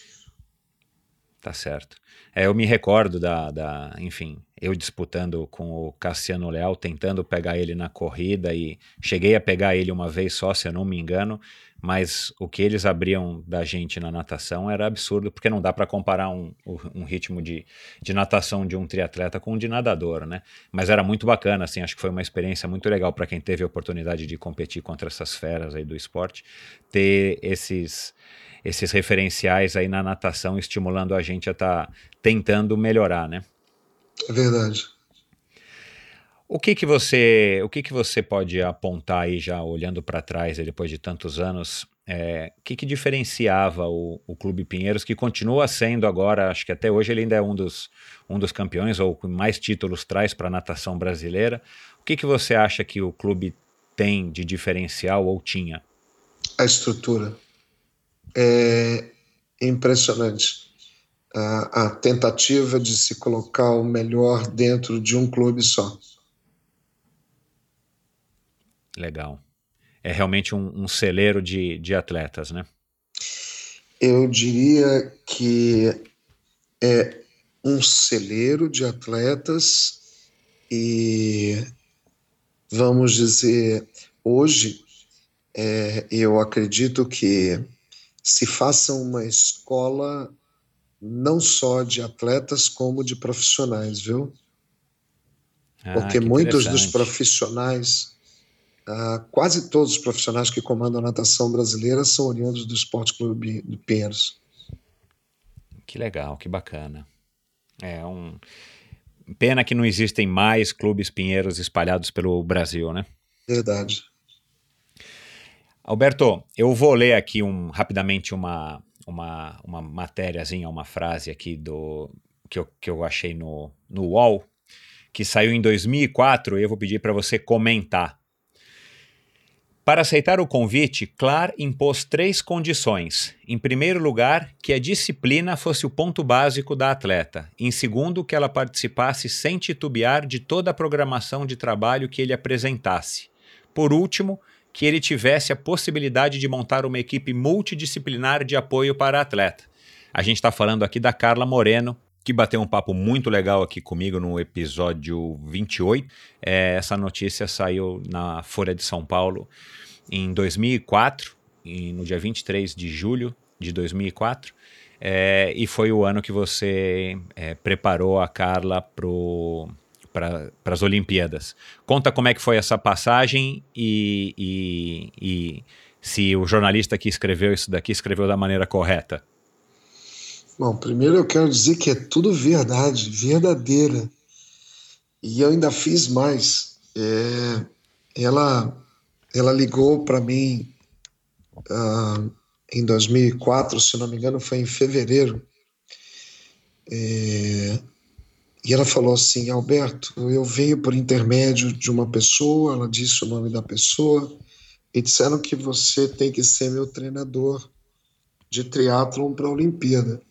Tá certo. É, eu me recordo da, da, enfim, eu disputando com o Cassiano Leal, tentando pegar ele na corrida e cheguei a pegar ele uma vez só, se eu não me engano, mas o que eles abriam da gente na natação era absurdo, porque não dá para comparar um, um ritmo de, de natação de um triatleta com um de nadador, né? Mas era muito bacana, assim, acho que foi uma experiência muito legal para quem teve a oportunidade de competir contra essas feras aí do esporte, ter esses esses referenciais aí na natação estimulando a gente a estar tá tentando melhorar, né? É verdade. O que que você, o que que você pode apontar aí já olhando para trás depois de tantos anos? É, o que, que diferenciava o, o Clube Pinheiros, que continua sendo agora, acho que até hoje ele ainda é um dos, um dos campeões ou mais títulos traz para a natação brasileira. O que, que você acha que o clube tem de diferencial ou tinha? A estrutura. É impressionante. A, a tentativa de se colocar o melhor dentro de um clube só. Legal. É realmente um, um celeiro de, de atletas, né? Eu diria que é um celeiro de atletas e vamos dizer hoje é, eu acredito que se faça uma escola não só de atletas como de profissionais, viu? Ah, Porque muitos dos profissionais, ah, quase todos os profissionais que comandam a natação brasileira são oriundos do Esporte Clube de Pinheiros. Que legal, que bacana. É um pena que não existem mais clubes pinheiros espalhados pelo Brasil, né? Verdade. Alberto, eu vou ler aqui um, rapidamente uma, uma, uma matériazinha, uma frase aqui do que eu, que eu achei no, no UOL, que saiu em 2004, e eu vou pedir para você comentar. Para aceitar o convite, Clar impôs três condições. Em primeiro lugar, que a disciplina fosse o ponto básico da atleta. Em segundo, que ela participasse sem titubear de toda a programação de trabalho que ele apresentasse. Por último, que ele tivesse a possibilidade de montar uma equipe multidisciplinar de apoio para a atleta. A gente está falando aqui da Carla Moreno, que bateu um papo muito legal aqui comigo no episódio 28. É, essa notícia saiu na Folha de São Paulo em 2004, no dia 23 de julho de 2004. É, e foi o ano que você é, preparou a Carla para para as Olimpíadas. Conta como é que foi essa passagem e, e, e se o jornalista que escreveu isso daqui escreveu da maneira correta. Bom, primeiro eu quero dizer que é tudo verdade, verdadeira. E eu ainda fiz mais. É, ela, ela ligou para mim uh, em 2004, se não me engano, foi em fevereiro. É, e ela falou assim: Alberto, eu venho por intermédio de uma pessoa, ela disse o nome da pessoa, e disseram que você tem que ser meu treinador de triatlon para a Olimpíada.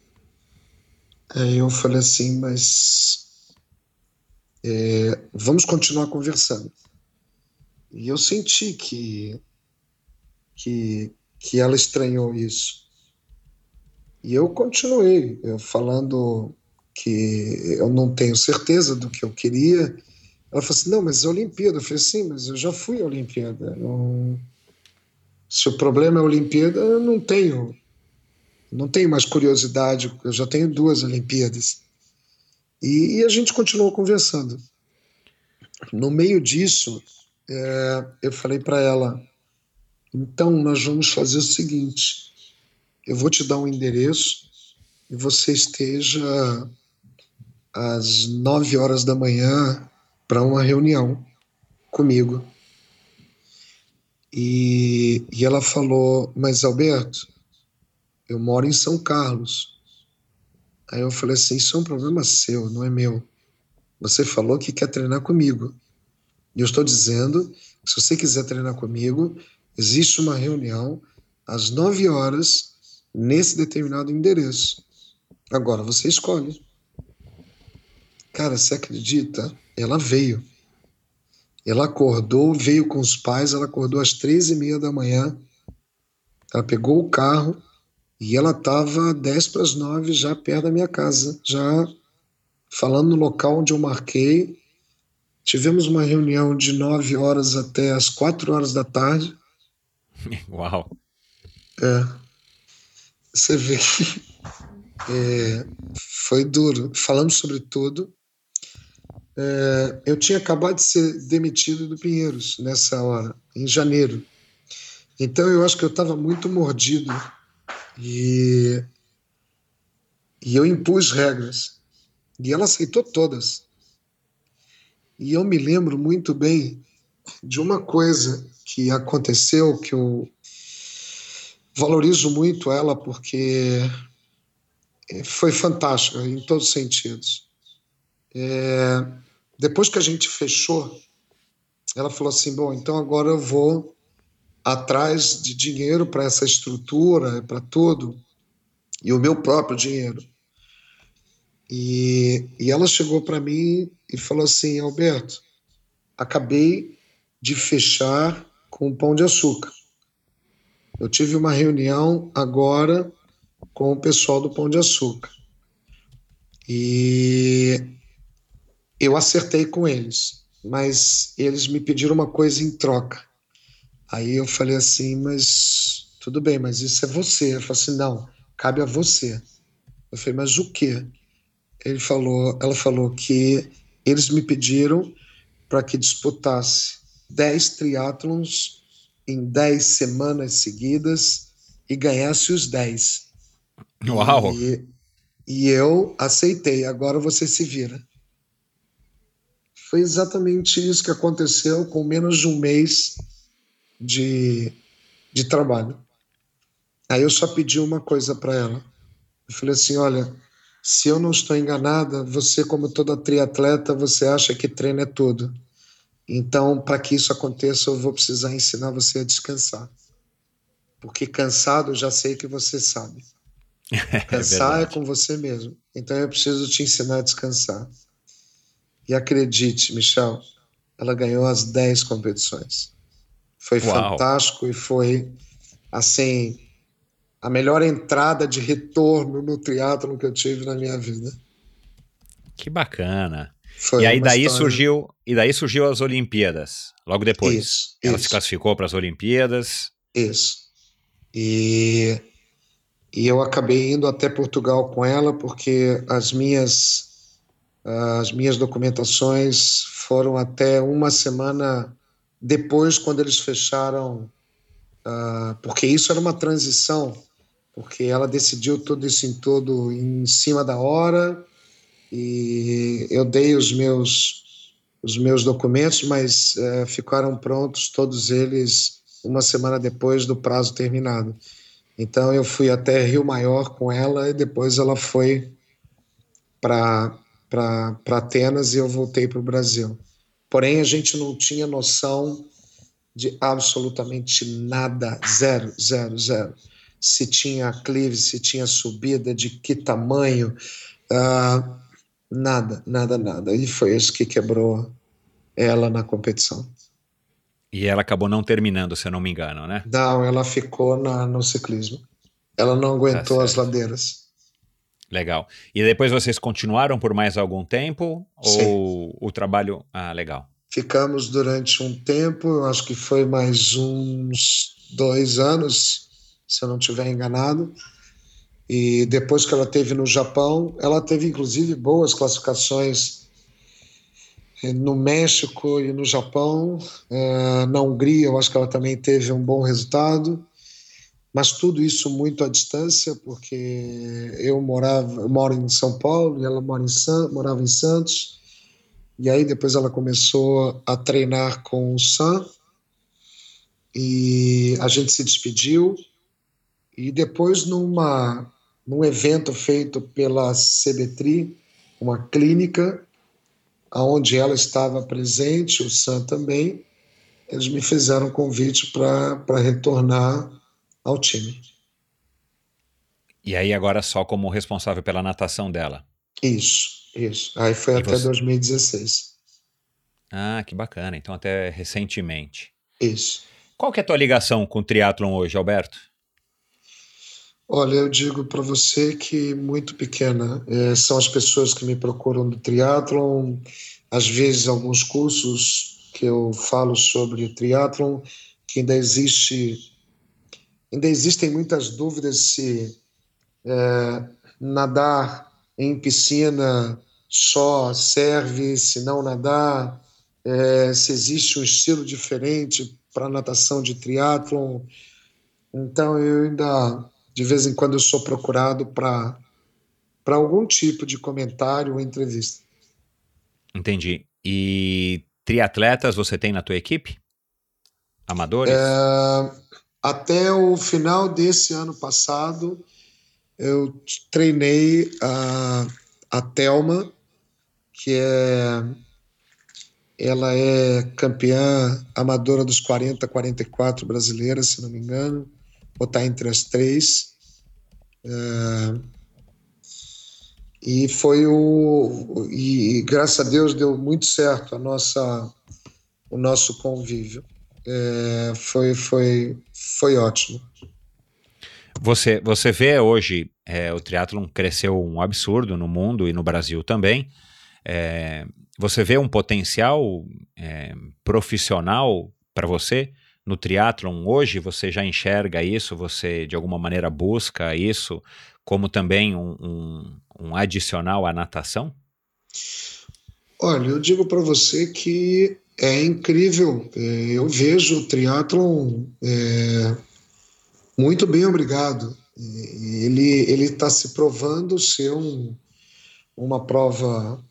Aí eu falei assim: mas é, vamos continuar conversando. E eu senti que, que, que ela estranhou isso. E eu continuei eu falando que eu não tenho certeza do que eu queria. Ela falou assim: não, mas é Olimpíada. Eu falei: sim, mas eu já fui à Olimpíada. Não... Se o problema é a Olimpíada, eu não tenho, não tenho mais curiosidade. Eu já tenho duas Olimpíadas. E, e a gente continuou conversando. No meio disso, é, eu falei para ela: então nós vamos fazer o seguinte, eu vou te dar um endereço e você esteja às nove horas da manhã para uma reunião comigo. E, e ela falou: Mas Alberto, eu moro em São Carlos. Aí eu falei assim: Isso é um problema seu, não é meu. Você falou que quer treinar comigo. E eu estou dizendo que se você quiser treinar comigo, existe uma reunião às nove horas nesse determinado endereço. Agora você escolhe. Cara, você acredita? Ela veio. Ela acordou, veio com os pais, ela acordou às três e meia da manhã. Ela pegou o carro e ela estava dez para as nove já perto da minha casa, já falando no local onde eu marquei. Tivemos uma reunião de nove horas até as quatro horas da tarde. Uau! É. Você vê que é, foi duro. Falamos sobre tudo. É, eu tinha acabado de ser demitido do Pinheiros nessa hora, em janeiro. Então eu acho que eu estava muito mordido e, e eu impus regras. E ela aceitou todas. E eu me lembro muito bem de uma coisa que aconteceu que eu valorizo muito ela porque foi fantástica em todos os sentidos. É, depois que a gente fechou, ela falou assim: bom, então agora eu vou atrás de dinheiro para essa estrutura, para tudo, e o meu próprio dinheiro. E, e ela chegou para mim e falou assim: Alberto, acabei de fechar com o pão de açúcar. Eu tive uma reunião agora com o pessoal do Pão de Açúcar. E eu acertei com eles, mas eles me pediram uma coisa em troca. Aí eu falei assim, mas tudo bem, mas isso é você. Eu falei assim, não, cabe a você. Eu falei, mas o quê? Ele falou, ela falou que eles me pediram para que disputasse 10 triatlons em 10 semanas seguidas e ganhasse os 10. Uau! E, e eu aceitei, agora você se vira. Foi exatamente isso que aconteceu com menos de um mês de, de trabalho. Aí eu só pedi uma coisa para ela. Eu falei assim: olha, se eu não estou enganada, você, como toda triatleta, você acha que treino é tudo. Então, para que isso aconteça, eu vou precisar ensinar você a descansar. Porque cansado, eu já sei que você sabe. Cansar é, é com você mesmo. Então, eu preciso te ensinar a descansar. E acredite, Michel, ela ganhou as 10 competições. Foi Uau. fantástico e foi, assim, a melhor entrada de retorno no triatlo que eu tive na minha vida. Que bacana. Foi e aí daí história... surgiu e daí surgiu as Olimpíadas. Logo depois, isso, ela isso. se classificou para as Olimpíadas. Isso. E e eu acabei indo até Portugal com ela porque as minhas as minhas documentações foram até uma semana depois quando eles fecharam uh, porque isso era uma transição porque ela decidiu tudo isso em todo em cima da hora e eu dei os meus os meus documentos, mas uh, ficaram prontos todos eles uma semana depois do prazo terminado. Então eu fui até Rio Maior com ela e depois ela foi para Atenas e eu voltei para o Brasil. Porém a gente não tinha noção de absolutamente nada, zero, zero, zero se tinha aclive, se tinha subida, de que tamanho, uh, nada, nada, nada. E foi isso que quebrou ela na competição. E ela acabou não terminando, se eu não me engano, né? Não, ela ficou na, no ciclismo. Ela não aguentou tá as ladeiras. Legal. E depois vocês continuaram por mais algum tempo? Sim. Ou o trabalho. Ah, legal. Ficamos durante um tempo, acho que foi mais uns dois anos se eu não estiver enganado. E depois que ela teve no Japão, ela teve inclusive boas classificações no México e no Japão. É, na Hungria, eu acho que ela também teve um bom resultado. Mas tudo isso muito à distância, porque eu morava, eu moro em São Paulo e ela mora em San, morava em Santos. E aí depois ela começou a treinar com o Sam e a gente se despediu e depois, numa, num evento feito pela CBTRI, uma clínica, onde ela estava presente, o Sam também, eles me fizeram um convite para retornar ao time. E aí agora só como responsável pela natação dela? Isso, isso. Aí foi e até você... 2016. Ah, que bacana. Então até recentemente. Isso. Qual que é a tua ligação com o triatlon hoje, Alberto? Olha, eu digo para você que muito pequena. É, são as pessoas que me procuram do triatlon, às vezes alguns cursos que eu falo sobre triatlon, que ainda existe, ainda existem muitas dúvidas se é, nadar em piscina só serve, se não nadar, é, se existe um estilo diferente para natação de triatlon. Então eu ainda de vez em quando eu sou procurado para para algum tipo de comentário ou entrevista. Entendi. E triatletas você tem na tua equipe? Amadores? É, até o final desse ano passado, eu treinei a, a Thelma, que é ela é campeã amadora dos 40 44 brasileiras, se não me engano ou está entre as três. É, e foi o e, e, graças a Deus deu muito certo a nossa o nosso convívio. É, foi foi foi ótimo. Você você vê hoje é, o triatlon cresceu um absurdo no mundo e no Brasil também. É, você vê um potencial profissional para você no triatlon hoje? Você já enxerga isso? Você de alguma maneira busca isso como também um, um, um adicional à natação? Olha, eu digo para você que é incrível. É, eu vejo o triatlon é, muito bem, obrigado. Ele está se provando ser um, uma prova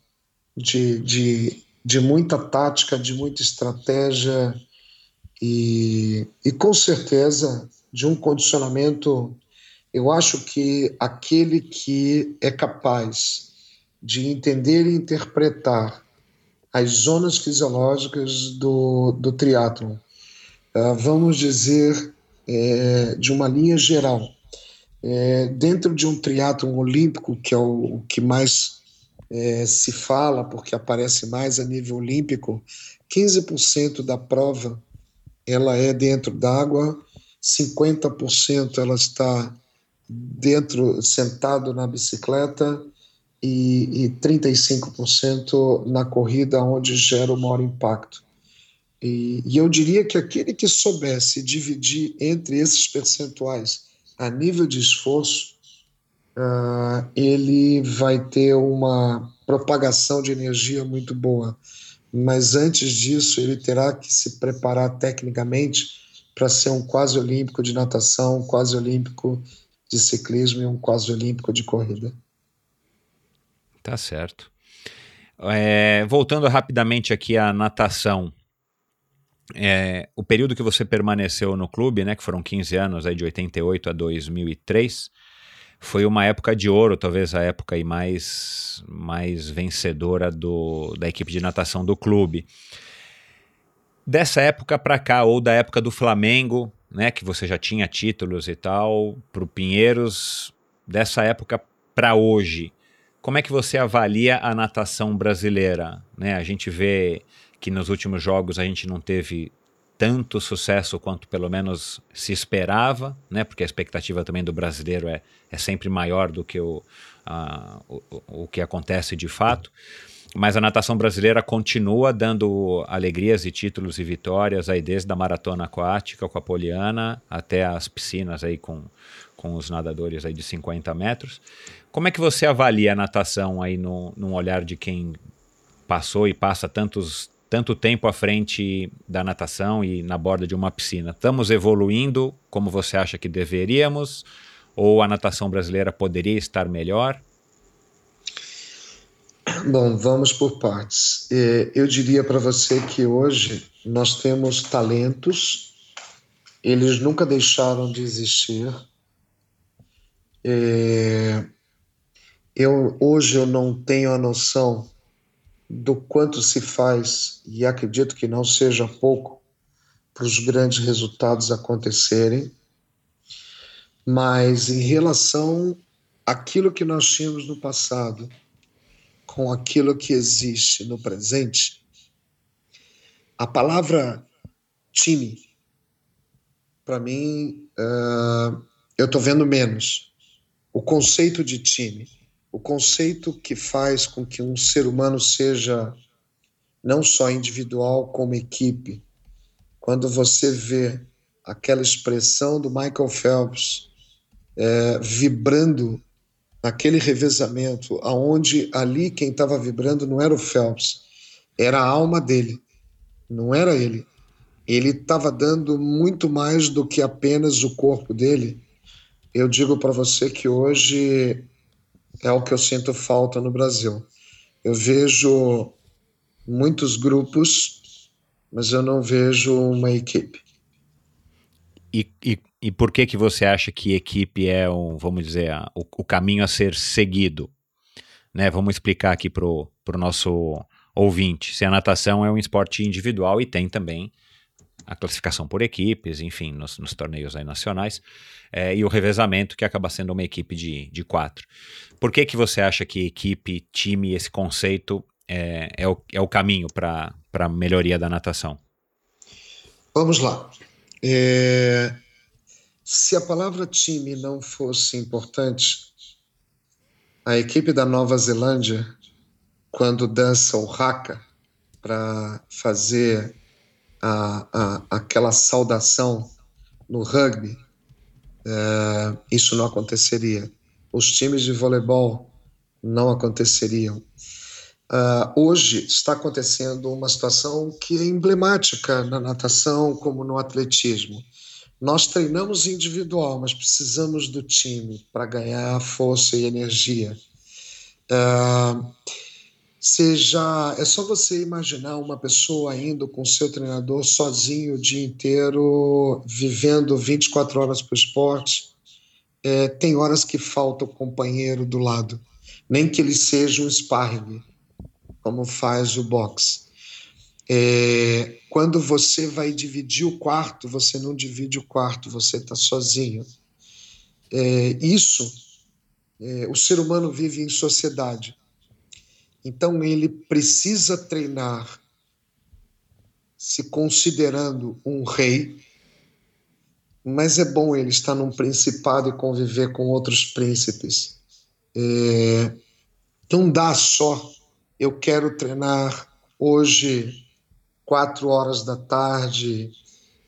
de, de, de muita tática, de muita estratégia e, e com certeza de um condicionamento. Eu acho que aquele que é capaz de entender e interpretar as zonas fisiológicas do, do triatlon, uh, vamos dizer, é, de uma linha geral, é, dentro de um triatlon olímpico, que é o, o que mais é, se fala, porque aparece mais a nível olímpico, 15% da prova ela é dentro d'água, 50% ela está dentro, sentado na bicicleta e, e 35% na corrida, onde gera o maior impacto. E, e eu diria que aquele que soubesse dividir entre esses percentuais a nível de esforço, uh, ele vai ter uma propagação de energia muito boa. Mas antes disso, ele terá que se preparar tecnicamente para ser um quase olímpico de natação, um quase olímpico de ciclismo e um quase olímpico de corrida. Tá certo. É, voltando rapidamente aqui à natação, é, o período que você permaneceu no clube, né, que foram 15 anos, aí de 88 a 2003, foi uma época de ouro, talvez a época aí mais, mais vencedora do, da equipe de natação do clube. Dessa época para cá, ou da época do Flamengo, né, que você já tinha títulos e tal, para o Pinheiros, dessa época para hoje, como é que você avalia a natação brasileira? Né, a gente vê que nos últimos jogos a gente não teve tanto sucesso quanto pelo menos se esperava, né? Porque a expectativa também do brasileiro é, é sempre maior do que o, a, o, o que acontece de fato. Mas a natação brasileira continua dando alegrias e títulos e vitórias aí desde a maratona aquática com a Poliana até as piscinas aí com, com os nadadores aí de 50 metros. Como é que você avalia a natação aí no, num olhar de quem passou e passa tantos tanto tempo à frente da natação e na borda de uma piscina. Estamos evoluindo como você acha que deveríamos? Ou a natação brasileira poderia estar melhor? Bom, vamos por partes. É, eu diria para você que hoje nós temos talentos, eles nunca deixaram de existir. É, eu, hoje eu não tenho a noção do quanto se faz, e acredito que não seja pouco, para os grandes resultados acontecerem, mas em relação àquilo que nós tínhamos no passado, com aquilo que existe no presente, a palavra time, para mim, uh, eu estou vendo menos. O conceito de time o conceito que faz com que um ser humano seja não só individual, como equipe. Quando você vê aquela expressão do Michael Phelps é, vibrando naquele revezamento, aonde ali quem estava vibrando não era o Phelps, era a alma dele, não era ele. Ele estava dando muito mais do que apenas o corpo dele. Eu digo para você que hoje é o que eu sinto falta no Brasil. Eu vejo muitos grupos, mas eu não vejo uma equipe. E, e, e por que que você acha que equipe é um, vamos dizer, a, o, o, caminho a ser seguido? Né? Vamos explicar aqui para o nosso ouvinte. Se a natação é um esporte individual e tem também a classificação por equipes, enfim, nos, nos torneios nacionais, é, e o revezamento, que acaba sendo uma equipe de, de quatro. Por que, que você acha que equipe, time, esse conceito é, é, o, é o caminho para a melhoria da natação? Vamos lá. É, se a palavra time não fosse importante, a equipe da Nova Zelândia, quando dança o haka para fazer a, a, aquela saudação no rugby, é, isso não aconteceria. Os times de voleibol não aconteceriam. Uh, hoje está acontecendo uma situação que é emblemática na natação como no atletismo. Nós treinamos individual, mas precisamos do time para ganhar força e energia. Uh, seja é só você imaginar uma pessoa indo com seu treinador sozinho o dia inteiro, vivendo 24 horas para o esporte. É, tem horas que falta o companheiro do lado, nem que ele seja um sparring como faz o boxe. É, quando você vai dividir o quarto, você não divide o quarto, você está sozinho. É, isso, é, o ser humano vive em sociedade. Então ele precisa treinar se considerando um rei, mas é bom ele estar num principado e conviver com outros príncipes. É, não dá só eu quero treinar hoje, quatro horas da tarde.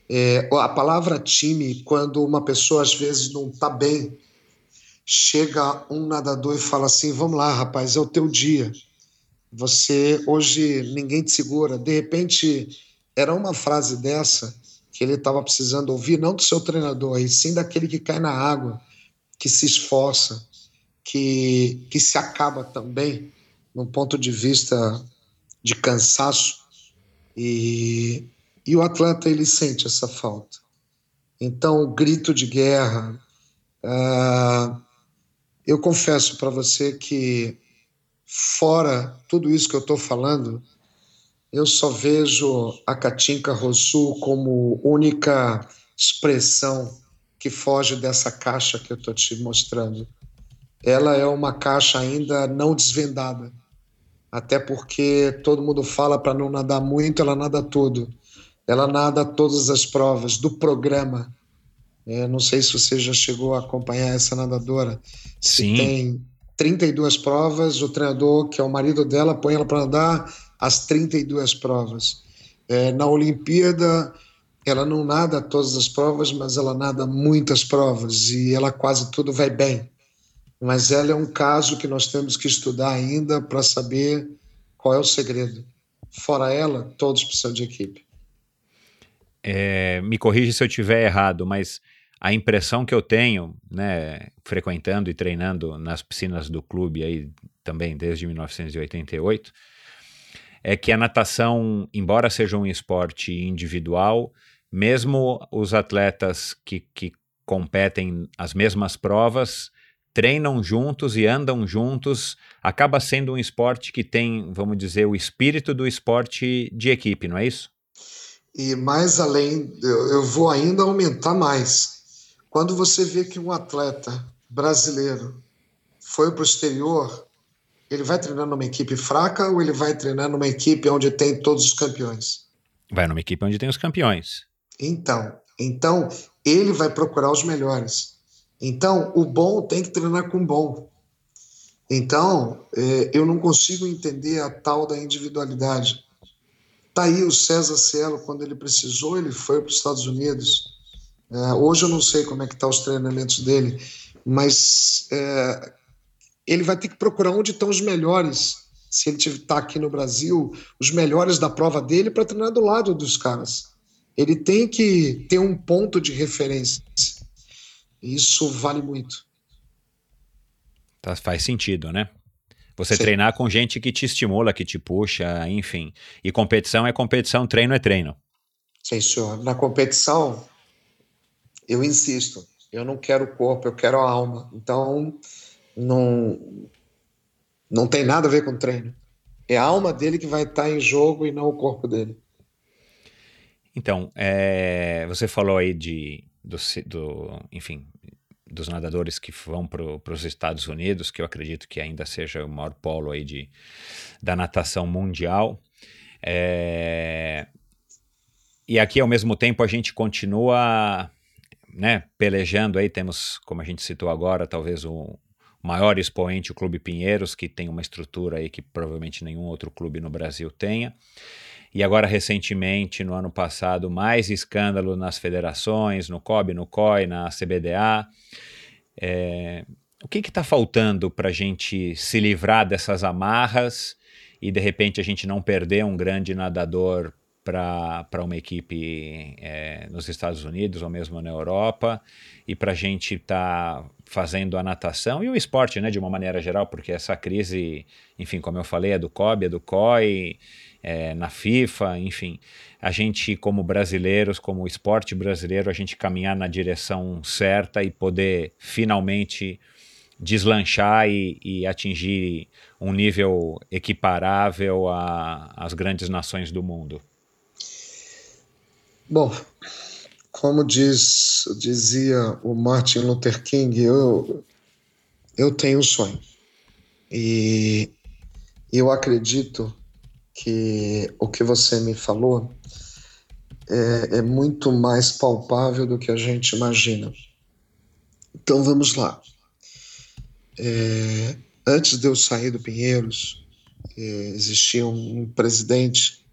É, a palavra time, quando uma pessoa às vezes não está bem, chega um nadador e fala assim: Vamos lá, rapaz, é o teu dia. Você hoje ninguém te segura. De repente, era uma frase dessa que ele estava precisando ouvir, não do seu treinador, e sim daquele que cai na água, que se esforça, que, que se acaba também num ponto de vista de cansaço e, e o atleta ele sente essa falta. Então, o grito de guerra. Uh, eu confesso para você que, fora tudo isso que eu estou falando, eu só vejo a Katinka Rossu como única expressão que foge dessa caixa que eu estou te mostrando. Ela é uma caixa ainda não desvendada até porque todo mundo fala para não nadar muito, ela nada tudo. Ela nada todas as provas do programa. É, não sei se você já chegou a acompanhar essa nadadora. Sim. Se tem 32 provas, o treinador, que é o marido dela, põe ela para nadar as 32 provas. É, na Olimpíada, ela não nada todas as provas, mas ela nada muitas provas e ela quase tudo vai bem mas ela é um caso que nós temos que estudar ainda para saber qual é o segredo. Fora ela, todos precisam de equipe. É, me corrija se eu estiver errado, mas a impressão que eu tenho, né, frequentando e treinando nas piscinas do clube aí também desde 1988, é que a natação, embora seja um esporte individual, mesmo os atletas que, que competem as mesmas provas treinam juntos e andam juntos, acaba sendo um esporte que tem, vamos dizer, o espírito do esporte de equipe, não é isso? E mais além, eu vou ainda aumentar mais. Quando você vê que um atleta brasileiro foi para o exterior, ele vai treinar numa equipe fraca ou ele vai treinar numa equipe onde tem todos os campeões? Vai numa equipe onde tem os campeões. Então, então ele vai procurar os melhores. Então, o bom tem que treinar com o bom. Então, é, eu não consigo entender a tal da individualidade. Tá aí o César Cielo, quando ele precisou, ele foi para os Estados Unidos. É, hoje eu não sei como é que tá os treinamentos dele, mas é, ele vai ter que procurar onde estão os melhores. Se ele está aqui no Brasil, os melhores da prova dele para treinar do lado dos caras. Ele tem que ter um ponto de referência. Isso vale muito. Tá, faz sentido, né? Você Sim. treinar com gente que te estimula, que te puxa, enfim. E competição é competição, treino é treino. Sim, senhor. Na competição, eu insisto, eu não quero o corpo, eu quero a alma. Então, não, não tem nada a ver com treino. É a alma dele que vai estar em jogo e não o corpo dele. Então, é, você falou aí de, do, do enfim, dos nadadores que vão para os Estados Unidos, que eu acredito que ainda seja o maior polo aí de, da natação mundial. É... E aqui, ao mesmo tempo, a gente continua né, pelejando aí, temos, como a gente citou agora, talvez o maior expoente, o Clube Pinheiros, que tem uma estrutura aí que provavelmente nenhum outro clube no Brasil tenha. e agora recentemente, no ano passado, mais escândalo nas federações, no COB, no COI, na CBDA. É, o que está faltando para a gente se livrar dessas amarras e de repente a gente não perder um grande nadador para uma equipe é, nos Estados Unidos ou mesmo na Europa e para a gente estar tá fazendo a natação e o esporte, né, de uma maneira geral, porque essa crise, enfim, como eu falei, é do COB, é do COI, é, na FIFA, enfim, a gente como brasileiros, como esporte brasileiro, a gente caminhar na direção certa e poder finalmente deslanchar e, e atingir um nível equiparável às grandes nações do mundo. Bom, como diz, dizia o Martin Luther King, eu, eu tenho um sonho. E eu acredito que o que você me falou é, é muito mais palpável do que a gente imagina. Então vamos lá. É, antes de eu sair do Pinheiros, é, existia um, um presidente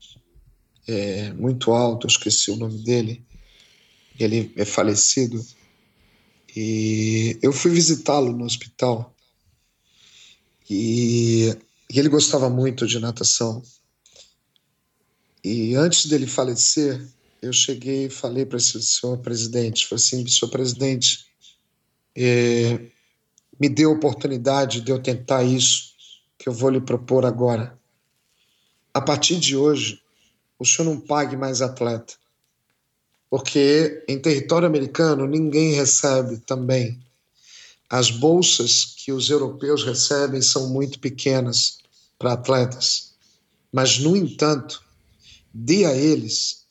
é, muito alto, eu esqueci o nome dele, ele é falecido, e eu fui visitá-lo no hospital, e, e ele gostava muito de natação. E antes dele falecer, eu cheguei e falei para esse senhor presidente, falei assim, senhor presidente, é, me dê a oportunidade de eu tentar isso que eu vou lhe propor agora. A partir de hoje, o senhor não pague mais atleta. Porque em território americano ninguém recebe também. As bolsas que os europeus recebem são muito pequenas para atletas. Mas, no entanto, dê a eles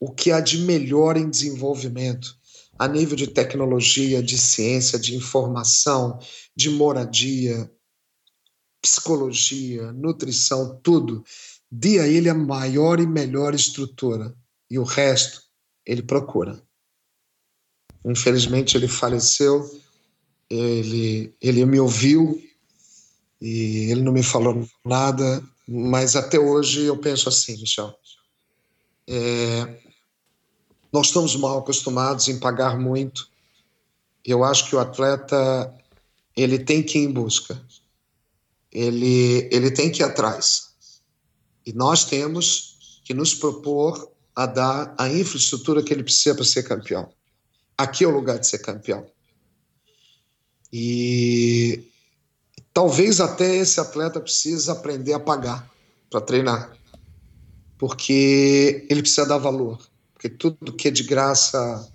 o que há de melhor em desenvolvimento, a nível de tecnologia, de ciência, de informação, de moradia, psicologia, nutrição, tudo dê a ele a maior e melhor estrutura e o resto ele procura. Infelizmente ele faleceu, ele, ele me ouviu e ele não me falou nada, mas até hoje eu penso assim, Michel. É, nós estamos mal acostumados em pagar muito. Eu acho que o atleta ele tem que ir em busca, ele, ele tem que ir atrás. E nós temos que nos propor a dar a infraestrutura que ele precisa para ser campeão. Aqui é o lugar de ser campeão. E talvez até esse atleta precise aprender a pagar para treinar, porque ele precisa dar valor, porque tudo que é de graça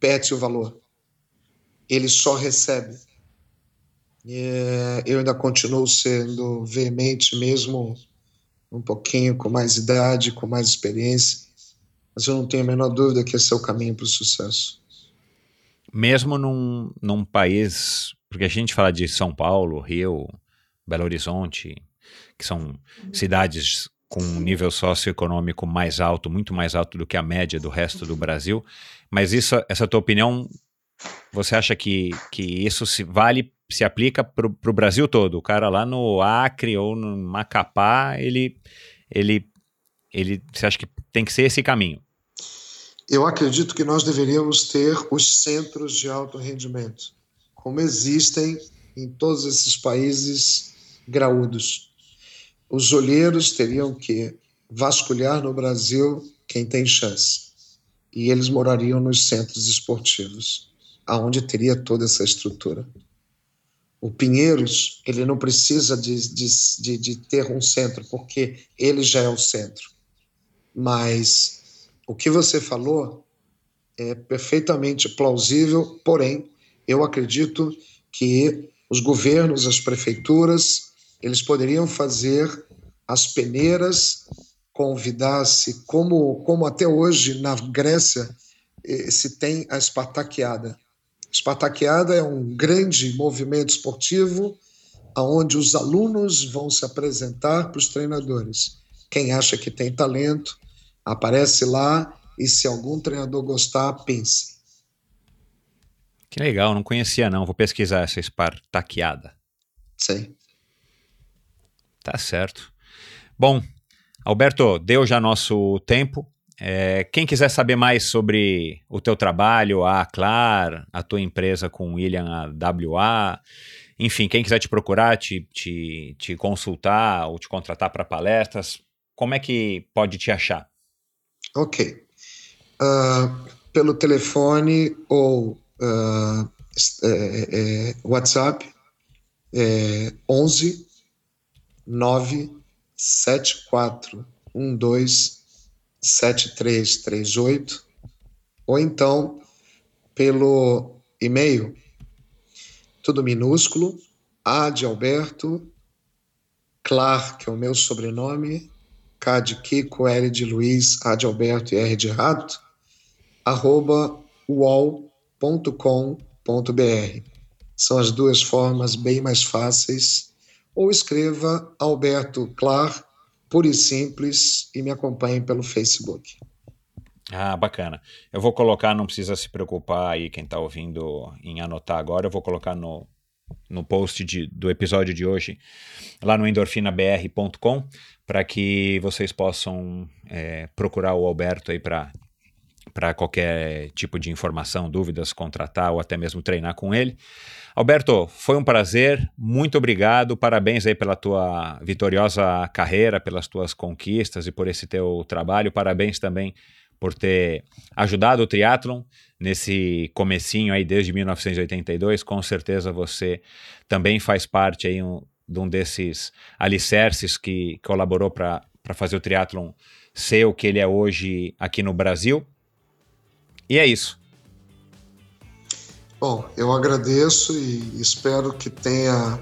pede o valor. Ele só recebe. É, eu ainda continuo sendo veemente mesmo um pouquinho com mais idade, com mais experiência, mas eu não tenho a menor dúvida que esse é o caminho para o sucesso. Mesmo num, num país, porque a gente fala de São Paulo, Rio, Belo Horizonte, que são cidades com um nível socioeconômico mais alto, muito mais alto do que a média do resto do Brasil, mas isso, essa tua opinião, você acha que, que isso se vale se aplica para o Brasil todo. O cara lá no Acre ou no Macapá, ele, ele, ele, você acha que tem que ser esse caminho? Eu acredito que nós deveríamos ter os centros de alto rendimento, como existem em todos esses países graúdos. Os olheiros teriam que vasculhar no Brasil quem tem chance. E eles morariam nos centros esportivos, aonde teria toda essa estrutura. O Pinheiros, ele não precisa de, de, de, de ter um centro, porque ele já é o centro. Mas o que você falou é perfeitamente plausível, porém, eu acredito que os governos, as prefeituras, eles poderiam fazer as peneiras, convidar-se, como, como até hoje na Grécia eh, se tem a espartaqueada. Espartaqueada é um grande movimento esportivo onde os alunos vão se apresentar para os treinadores. Quem acha que tem talento, aparece lá e se algum treinador gostar, pense. Que legal, não conhecia não. Vou pesquisar essa espartaqueada. Sim. Tá certo. Bom, Alberto, deu já nosso tempo. É, quem quiser saber mais sobre o teu trabalho, a Clar, a tua empresa com William WA, enfim, quem quiser te procurar, te, te, te consultar ou te contratar para palestras, como é que pode te achar? Ok. Uh, pelo telefone ou uh, é, é, WhatsApp é 11 9 74 12 7338 ou então pelo e-mail tudo minúsculo A de Alberto Clar, que é o meu sobrenome K de Kiko, L de Luiz, A de Alberto e R de Rato arroba uol.com.br são as duas formas bem mais fáceis. Ou escreva Alberto Clar puro e simples, e me acompanhem pelo Facebook. Ah, bacana. Eu vou colocar, não precisa se preocupar aí, quem está ouvindo, em anotar agora, eu vou colocar no, no post de, do episódio de hoje, lá no endorfinabr.com, para que vocês possam é, procurar o Alberto aí para para qualquer tipo de informação, dúvidas, contratar ou até mesmo treinar com ele. Alberto, foi um prazer, muito obrigado, parabéns aí pela tua vitoriosa carreira, pelas tuas conquistas e por esse teu trabalho, parabéns também por ter ajudado o triatlon nesse comecinho aí desde 1982, com certeza você também faz parte aí um, de um desses alicerces que colaborou para fazer o triatlon ser o que ele é hoje aqui no Brasil. E é isso. Bom, eu agradeço e espero que tenha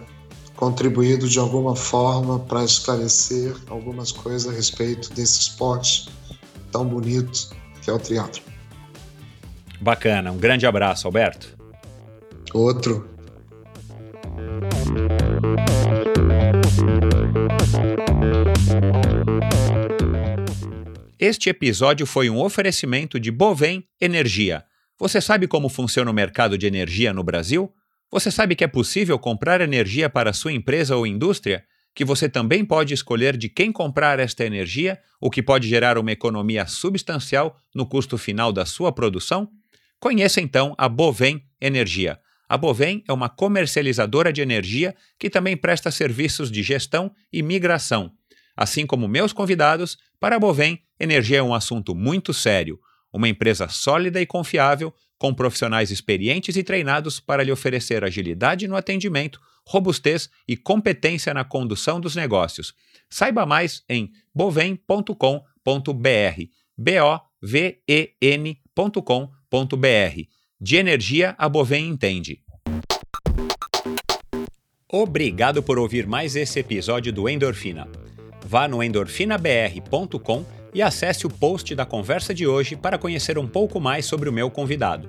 contribuído de alguma forma para esclarecer algumas coisas a respeito desse esporte tão bonito que é o triatlo. Bacana, um grande abraço, Alberto. Outro. Este episódio foi um oferecimento de Bovem Energia você sabe como funciona o mercado de energia no Brasil? Você sabe que é possível comprar energia para sua empresa ou indústria? Que você também pode escolher de quem comprar esta energia, o que pode gerar uma economia substancial no custo final da sua produção? Conheça então a Bovem Energia. A Bovem é uma comercializadora de energia que também presta serviços de gestão e migração. Assim como meus convidados, para a Bovem, energia é um assunto muito sério uma empresa sólida e confiável, com profissionais experientes e treinados para lhe oferecer agilidade no atendimento, robustez e competência na condução dos negócios. Saiba mais em bovem.com.br. B-O-V-E-N.com.br. De energia, a Bovem entende. Obrigado por ouvir mais esse episódio do Endorfina. Vá no endorfinabr.com e acesse o post da conversa de hoje para conhecer um pouco mais sobre o meu convidado.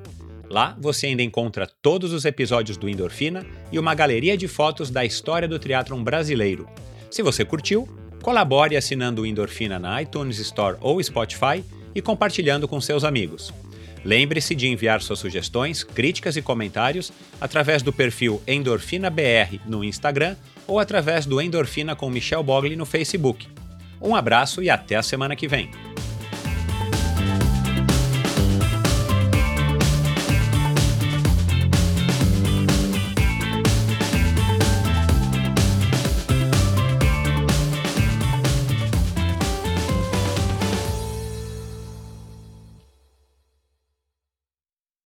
Lá você ainda encontra todos os episódios do Endorfina e uma galeria de fotos da história do triatlon brasileiro. Se você curtiu, colabore assinando o Endorfina na iTunes Store ou Spotify e compartilhando com seus amigos. Lembre-se de enviar suas sugestões, críticas e comentários através do perfil EndorfinaBR no Instagram ou através do Endorfina com Michel Bogli no Facebook. Um abraço e até a semana que vem.